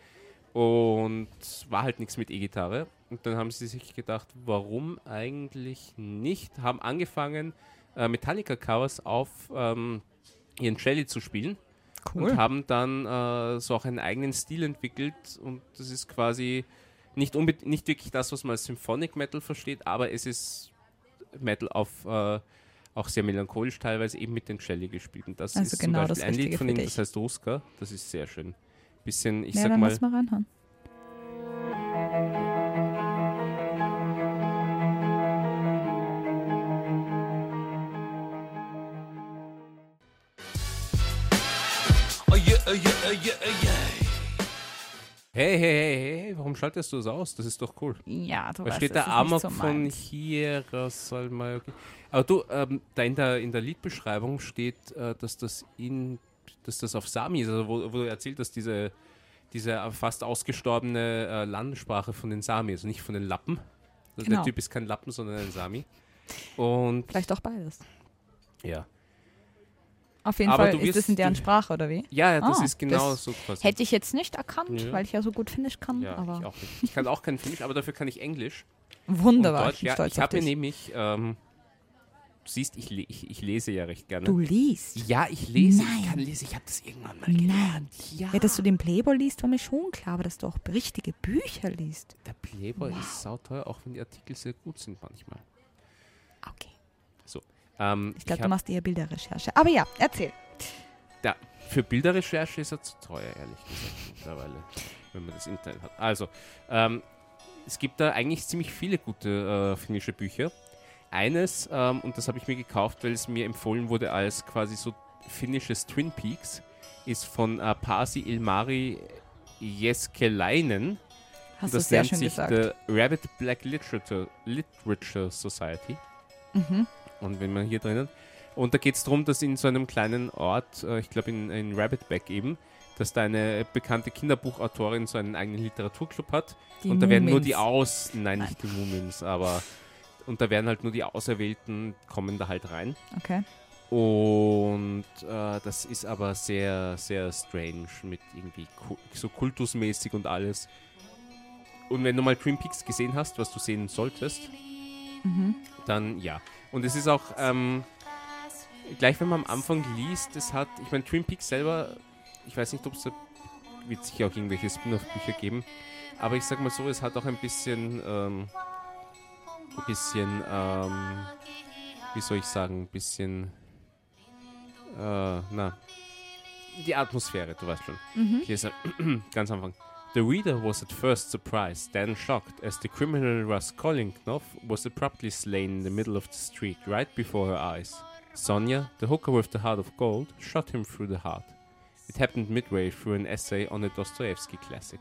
Speaker 4: und war halt nichts mit E-Gitarre. Und dann haben sie sich gedacht, warum eigentlich nicht? Haben angefangen, äh, Metallica-Covers auf ähm, ihren Jelly zu spielen. Und haben dann äh, so auch einen eigenen Stil entwickelt. Und das ist quasi nicht, nicht wirklich das, was man als Symphonic Metal versteht, aber es ist Metal auf äh, auch sehr melancholisch teilweise eben mit den Celli gespielt. Und das
Speaker 3: Also
Speaker 4: ist
Speaker 3: genau
Speaker 4: zum
Speaker 3: das
Speaker 4: Beispiel ein Lied von
Speaker 3: dich.
Speaker 4: das heißt Ruska, das ist sehr schön. Bisschen, ich
Speaker 3: ja,
Speaker 4: sag mal,
Speaker 3: mal
Speaker 4: hey, hey, hey, hey, warum schaltest du das aus? Das ist doch cool.
Speaker 3: Ja, du
Speaker 4: Da
Speaker 3: weißt,
Speaker 4: steht der Amok
Speaker 3: so
Speaker 4: von
Speaker 3: meins.
Speaker 4: hier, soll mal. Okay. Aber du, ähm, da in der, in der Liedbeschreibung steht, äh, dass das in dass das auf Sami ist, also wo, wo du erzählt hast, diese, diese fast ausgestorbene äh, Landessprache von den Sami, also nicht von den Lappen. Also
Speaker 3: Genau.
Speaker 4: Der Typ ist kein Lappen, sondern ein Sami. Und
Speaker 3: Vielleicht auch beides.
Speaker 4: ja.
Speaker 3: Auf jeden
Speaker 4: Aber
Speaker 3: Fall
Speaker 4: du
Speaker 3: ist es in deren Sprache, oder wie?
Speaker 4: Ja, ja, das
Speaker 3: Ah,
Speaker 4: ist genau
Speaker 3: das
Speaker 4: so quasi.
Speaker 3: Hätte ich jetzt nicht erkannt,
Speaker 4: Ja.
Speaker 3: weil ich ja so gut Finnisch kann.
Speaker 4: ja,
Speaker 3: aber
Speaker 4: ich auch nicht. Ich kann auch kein Finnisch, aber dafür kann ich Englisch.
Speaker 3: wunderbar.
Speaker 4: Und
Speaker 3: ich
Speaker 4: Deutsch.
Speaker 3: bin
Speaker 4: Ja,
Speaker 3: stolz
Speaker 4: ich habe mir nämlich, ähm, du siehst, ich, ich, ich lese ja recht gerne.
Speaker 3: Du liest.
Speaker 4: Ja, ich lese.
Speaker 3: Nein.
Speaker 4: Ich kann lesen. Ich habe das irgendwann mal gelernt. Ja.
Speaker 3: Ja, dass du den Playboy liest, war mir schon klar, aber dass du auch richtige Bücher liest.
Speaker 4: Der Playboy ist sauteuer, auch wenn die Artikel sehr gut sind manchmal.
Speaker 3: Okay.
Speaker 4: Ähm,
Speaker 3: Ich glaube, du machst eher Bilderrecherche. Aber ja, erzähl.
Speaker 4: Ja, für Bilderrecherche ist er zu teuer, ehrlich gesagt, mittlerweile, wenn man das Internet hat. Also, ähm, es gibt da eigentlich ziemlich viele gute äh, finnische Bücher. Eines, ähm, und das habe ich mir gekauft, weil es mir empfohlen wurde als quasi so finnisches Twin Peaks, ist von äh, Pasi Ilmari Jeskelainen.
Speaker 3: Hast
Speaker 4: das
Speaker 3: sehr
Speaker 4: nennt
Speaker 3: schön
Speaker 4: sich
Speaker 3: gesagt.
Speaker 4: The Rabbit Black Literature, Literature Society.
Speaker 3: Mhm.
Speaker 4: Und wenn man hier drinnen. Und da geht es darum, dass in so einem kleinen Ort, äh, ich glaube in, in Rabbitback eben, dass da eine bekannte Kinderbuchautorin so einen eigenen Literaturclub hat.
Speaker 3: Die
Speaker 4: und da werden nur die. Aus... Nein, nicht die Mumins, aber... Und da werden halt nur die Auserwählten, kommen da halt rein.
Speaker 3: Okay.
Speaker 4: Und äh, das ist aber sehr, sehr strange mit irgendwie so kultusmäßig und alles. Und wenn du mal Twin Peaks gesehen hast, was du sehen solltest,
Speaker 3: Mhm.
Speaker 4: dann ja. Und es ist auch, ähm, gleich wenn man am Anfang liest, es hat, ich meine, Twin Peaks selber, ich weiß nicht, ob es da wird sicher auch irgendwelche Spin-off-Bücher geben, aber ich sag mal so, es hat auch ein bisschen, ähm, ein bisschen, ähm, wie soll ich sagen, ein bisschen, äh, na, die Atmosphäre, du weißt schon.
Speaker 3: Mhm.
Speaker 4: Ich lese ganz am Anfang. The reader was at first surprised, then shocked, as the criminal Raskolnikov was abruptly slain in the middle of the street, right before her eyes. Sonia, the hooker with the heart of gold, shot him through the heart. It happened midway through an essay on a Dostoevsky classic.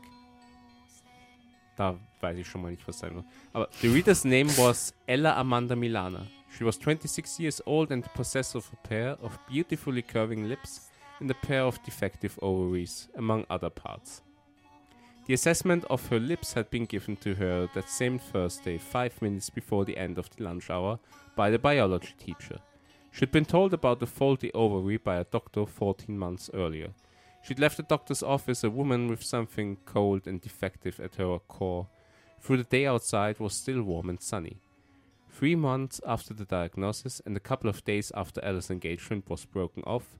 Speaker 4: Da weiß ich schon mal nicht, was sein wird. Aber the reader's name was Ella Amanda Milana. She was 26 years old and possessed of a pair of beautifully curving lips and a pair of defective ovaries, among other parts. The assessment of her lips had been given to her that same Thursday, five minutes before the end of the lunch hour, by the biology teacher. She'd been told about the faulty ovary by a doctor 14 months earlier. She'd left the doctor's office a woman with something cold and defective at her core. Through the day outside was still warm and sunny. Three months after the diagnosis and a couple of days after Ella's engagement was broken off,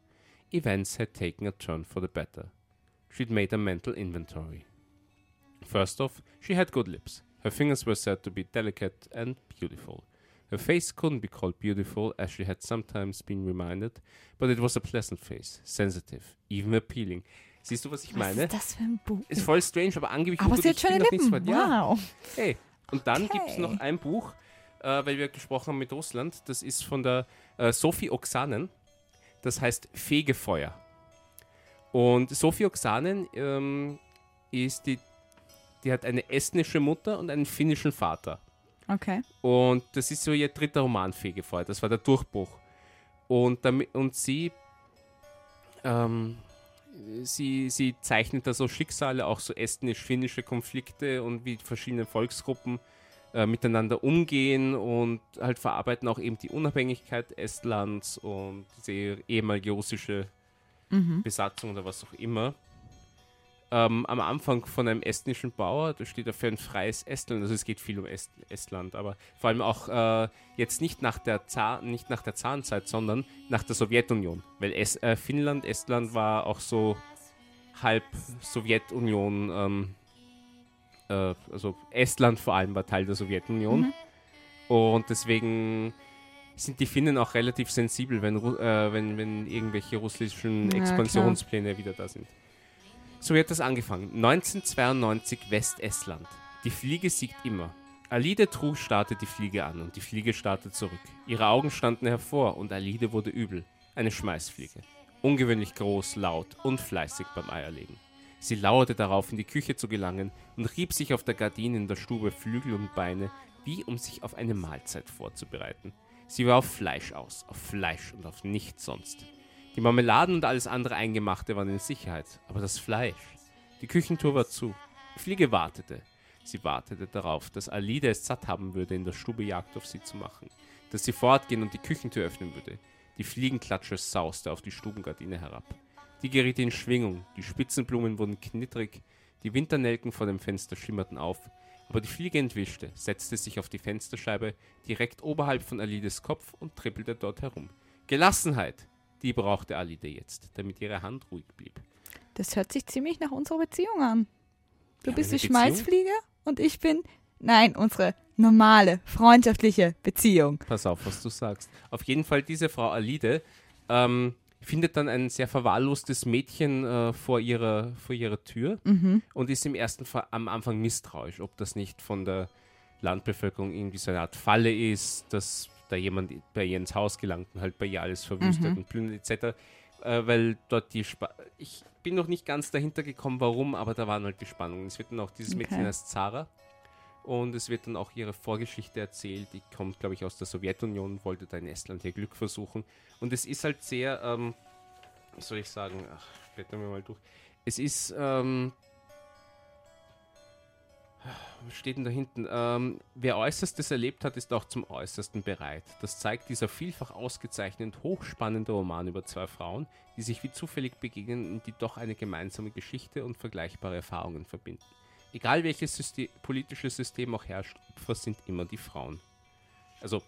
Speaker 4: events had taken a turn for the better. She'd made a mental inventory. First off, she had good lips. Her fingers were said to be delicate and beautiful. Her face couldn't be called beautiful, as she had sometimes been reminded, but it was a pleasant face, sensitive, even appealing. Siehst du, was ich
Speaker 3: Was
Speaker 4: meine?
Speaker 3: ist das für ein Buch?
Speaker 4: Ist voll strange, aber angeblich
Speaker 3: aber sie hat schöne Lippen.
Speaker 4: weit. Ja,
Speaker 3: Wow.
Speaker 4: Hey, und dann
Speaker 3: Okay.
Speaker 4: gibt es noch ein Buch, äh, weil wir gesprochen haben mit Russland, das ist von der äh, Sophie Oksanen, das heißt Fegefeuer. Und Sophie Oksanen ähm, ist die, die hat eine estnische Mutter und einen finnischen Vater.
Speaker 3: Okay.
Speaker 4: Und das ist so ihr dritter Roman, Fegefeuer. Das war der Durchbruch. Und, damit, und sie, ähm, sie, sie zeichnet da so Schicksale, auch so estnisch-finnische Konflikte und wie verschiedene Volksgruppen äh, miteinander umgehen und halt verarbeiten auch eben die Unabhängigkeit Estlands und diese ehemalige russische Besatzung oder was auch immer. Ähm, am Anfang von einem estnischen Bauer, da steht er für ein freies Estland, also es geht viel um Est Estland, aber vor allem auch äh, jetzt nicht nach, der Zar nicht nach der Zarenzeit, sondern nach der Sowjetunion, weil es äh, Finnland, Estland war auch so halb Sowjetunion, ähm, äh, also Estland vor allem war Teil der Sowjetunion. Und deswegen sind die Finnen auch relativ sensibel, wenn, äh, wenn, wenn irgendwelche russischen
Speaker 3: Ja,
Speaker 4: Expansionspläne wieder da sind. So hat das angefangen. 1992 Westestland. Die Fliege siegt immer. Alide True startet die Fliege an und die Fliege startet zurück. Ihre Augen standen hervor und Alide wurde übel. Eine Schmeißfliege. Ungewöhnlich groß, laut und fleißig beim Eierlegen. Sie lauerte darauf, in die Küche zu gelangen und rieb sich auf der Gardine in der Stube Flügel und Beine, wie um sich auf eine Mahlzeit vorzubereiten. Sie war auf Fleisch aus, auf Fleisch und auf nichts sonst. Die Marmeladen und alles andere Eingemachte waren in Sicherheit, aber das Fleisch. Die Küchentour war zu. Die Fliege wartete. Sie wartete darauf, dass Alida es satt haben würde, in der Stube Jagd auf sie zu machen. Dass sie fortgehen und die Küchentür öffnen würde. Die Fliegenklatsche sauste auf die Stubengardine herab. Die geriet in Schwingung, die Spitzenblumen wurden knittrig, die Winternelken vor dem Fenster schimmerten auf, aber die Fliege entwischte, setzte sich auf die Fensterscheibe direkt oberhalb von Alides Kopf und trippelte dort herum. Gelassenheit, die brauchte Alide jetzt, damit ihre Hand ruhig blieb.
Speaker 3: Das hört sich ziemlich nach unserer Beziehung an. Du
Speaker 4: Ja,
Speaker 3: bist die? Schmeißfliege und ich bin. Nein, unsere normale, freundschaftliche Beziehung.
Speaker 4: Pass auf, was du sagst. Auf jeden Fall, diese Frau Alide ähm, findet dann ein sehr verwahrlostes Mädchen äh, vor, ihrer, vor ihrer Tür und ist im ersten Fall am Anfang misstrauisch, ob das nicht von der Landbevölkerung irgendwie so eine Art Falle ist, dass da jemand bei ihr ins Haus gelangt und halt bei ihr alles verwüstet und plündert etc. Äh, weil dort die Spa ich bin noch nicht ganz dahinter gekommen, warum, aber da waren halt die Spannungen. Es wird dann auch dieses Mädchen
Speaker 3: Okay.
Speaker 4: als Zara und es wird dann auch ihre Vorgeschichte erzählt. Die kommt, glaube ich, aus der Sowjetunion, wollte da in Estland ihr Glück versuchen. Und es ist halt sehr, ähm, was soll ich sagen, ach, blättern wir mal durch. Es ist, ähm, was steht denn da hinten? Ähm, wer Äußerstes erlebt hat, ist auch zum Äußersten bereit. Das zeigt dieser vielfach ausgezeichnet hochspannende Roman über zwei Frauen, die sich wie zufällig begegnen und die doch eine gemeinsame Geschichte und vergleichbare Erfahrungen verbinden. Egal welches System, politische System auch herrscht, Opfer sind immer die Frauen. Also,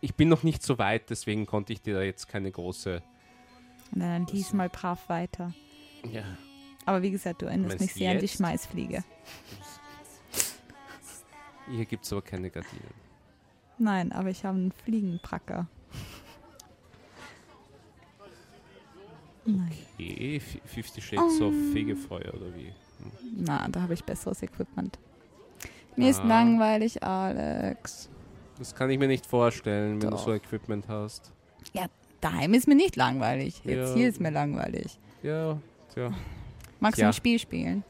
Speaker 4: ich bin noch nicht so weit, deswegen konnte ich dir da jetzt keine große.
Speaker 3: Na, dann lies mal brav weiter.
Speaker 4: Ja.
Speaker 3: Aber wie gesagt, du erinnerst mich sehr an die? Schmeißfliege.
Speaker 4: Hier gibt es aber keine Gardinen.
Speaker 3: Nein, aber ich habe einen Fliegenpracker. Nein.
Speaker 4: Okay, F- Fifty Shades of
Speaker 3: Oh.
Speaker 4: Fegefeuer oder wie?
Speaker 3: Na, da habe ich besseres Equipment. Mir ist
Speaker 4: Ah.
Speaker 3: langweilig, Alex.
Speaker 4: Das kann ich mir nicht vorstellen, wenn
Speaker 3: Doch.
Speaker 4: du so Equipment hast.
Speaker 3: Ja, daheim ist mir nicht langweilig. Jetzt
Speaker 4: Ja.
Speaker 3: hier ist mir langweilig.
Speaker 4: Ja, tja.
Speaker 3: Magst
Speaker 4: Ja.
Speaker 3: du ein Spiel spielen?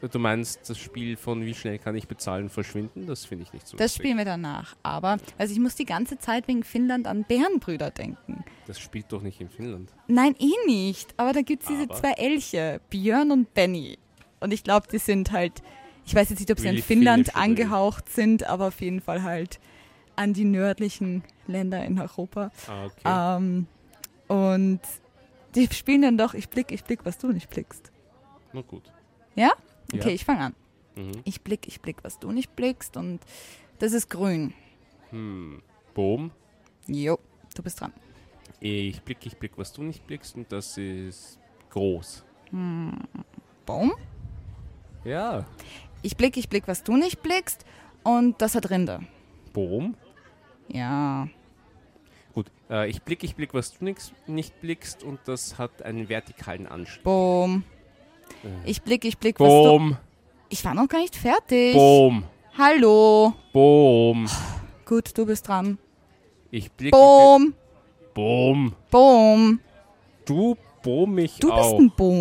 Speaker 4: Du meinst das Spiel von wie schnell kann ich bezahlen verschwinden? Das finde ich nicht so
Speaker 3: Das
Speaker 4: lustig.
Speaker 3: spielen wir danach. Aber, also ich muss die ganze Zeit wegen Finnland an Bärenbrüder denken.
Speaker 4: Das spielt doch nicht in Finnland.
Speaker 3: Nein, eh nicht. Aber da gibt es diese zwei Elche, Björn und Benny. Und ich glaube, die sind halt, ich weiß jetzt nicht, ob sie an Finnland
Speaker 4: finnisch
Speaker 3: angehaucht sind, aber auf jeden Fall halt an die nördlichen Länder in Europa.
Speaker 4: Ah, okay.
Speaker 3: Ähm, und die spielen dann doch, ich blick, ich blick, was du nicht blickst.
Speaker 4: Na gut.
Speaker 3: Ja?
Speaker 4: Ja.
Speaker 3: Okay, ich fange an.
Speaker 4: Mhm.
Speaker 3: Ich blick, ich blick, was du nicht blickst. Und das ist grün.
Speaker 4: Hm. Boom.
Speaker 3: Jo, du bist dran.
Speaker 4: Ich blick, ich blick, was du nicht blickst und das ist groß.
Speaker 3: Baum.
Speaker 4: Ja.
Speaker 3: Ich blick, ich blick, was du nicht blickst. Und das hat Rinde.
Speaker 4: Boom.
Speaker 3: Ja.
Speaker 4: Gut. Äh, ich blick, ich blick, was du nix, nicht blickst und das hat einen vertikalen Anstieg.
Speaker 3: Boom.
Speaker 4: Äh.
Speaker 3: Ich blick, ich blick.
Speaker 4: Boom.
Speaker 3: Ich war noch gar nicht fertig.
Speaker 4: Boom.
Speaker 3: Hallo.
Speaker 4: Boom.
Speaker 3: Gut, du bist dran.
Speaker 4: Ich blick, ich
Speaker 3: Boom.
Speaker 4: blick. Boom.
Speaker 3: Boom.
Speaker 4: Du boom mich
Speaker 3: Du
Speaker 4: auch.
Speaker 3: bist ein Boom.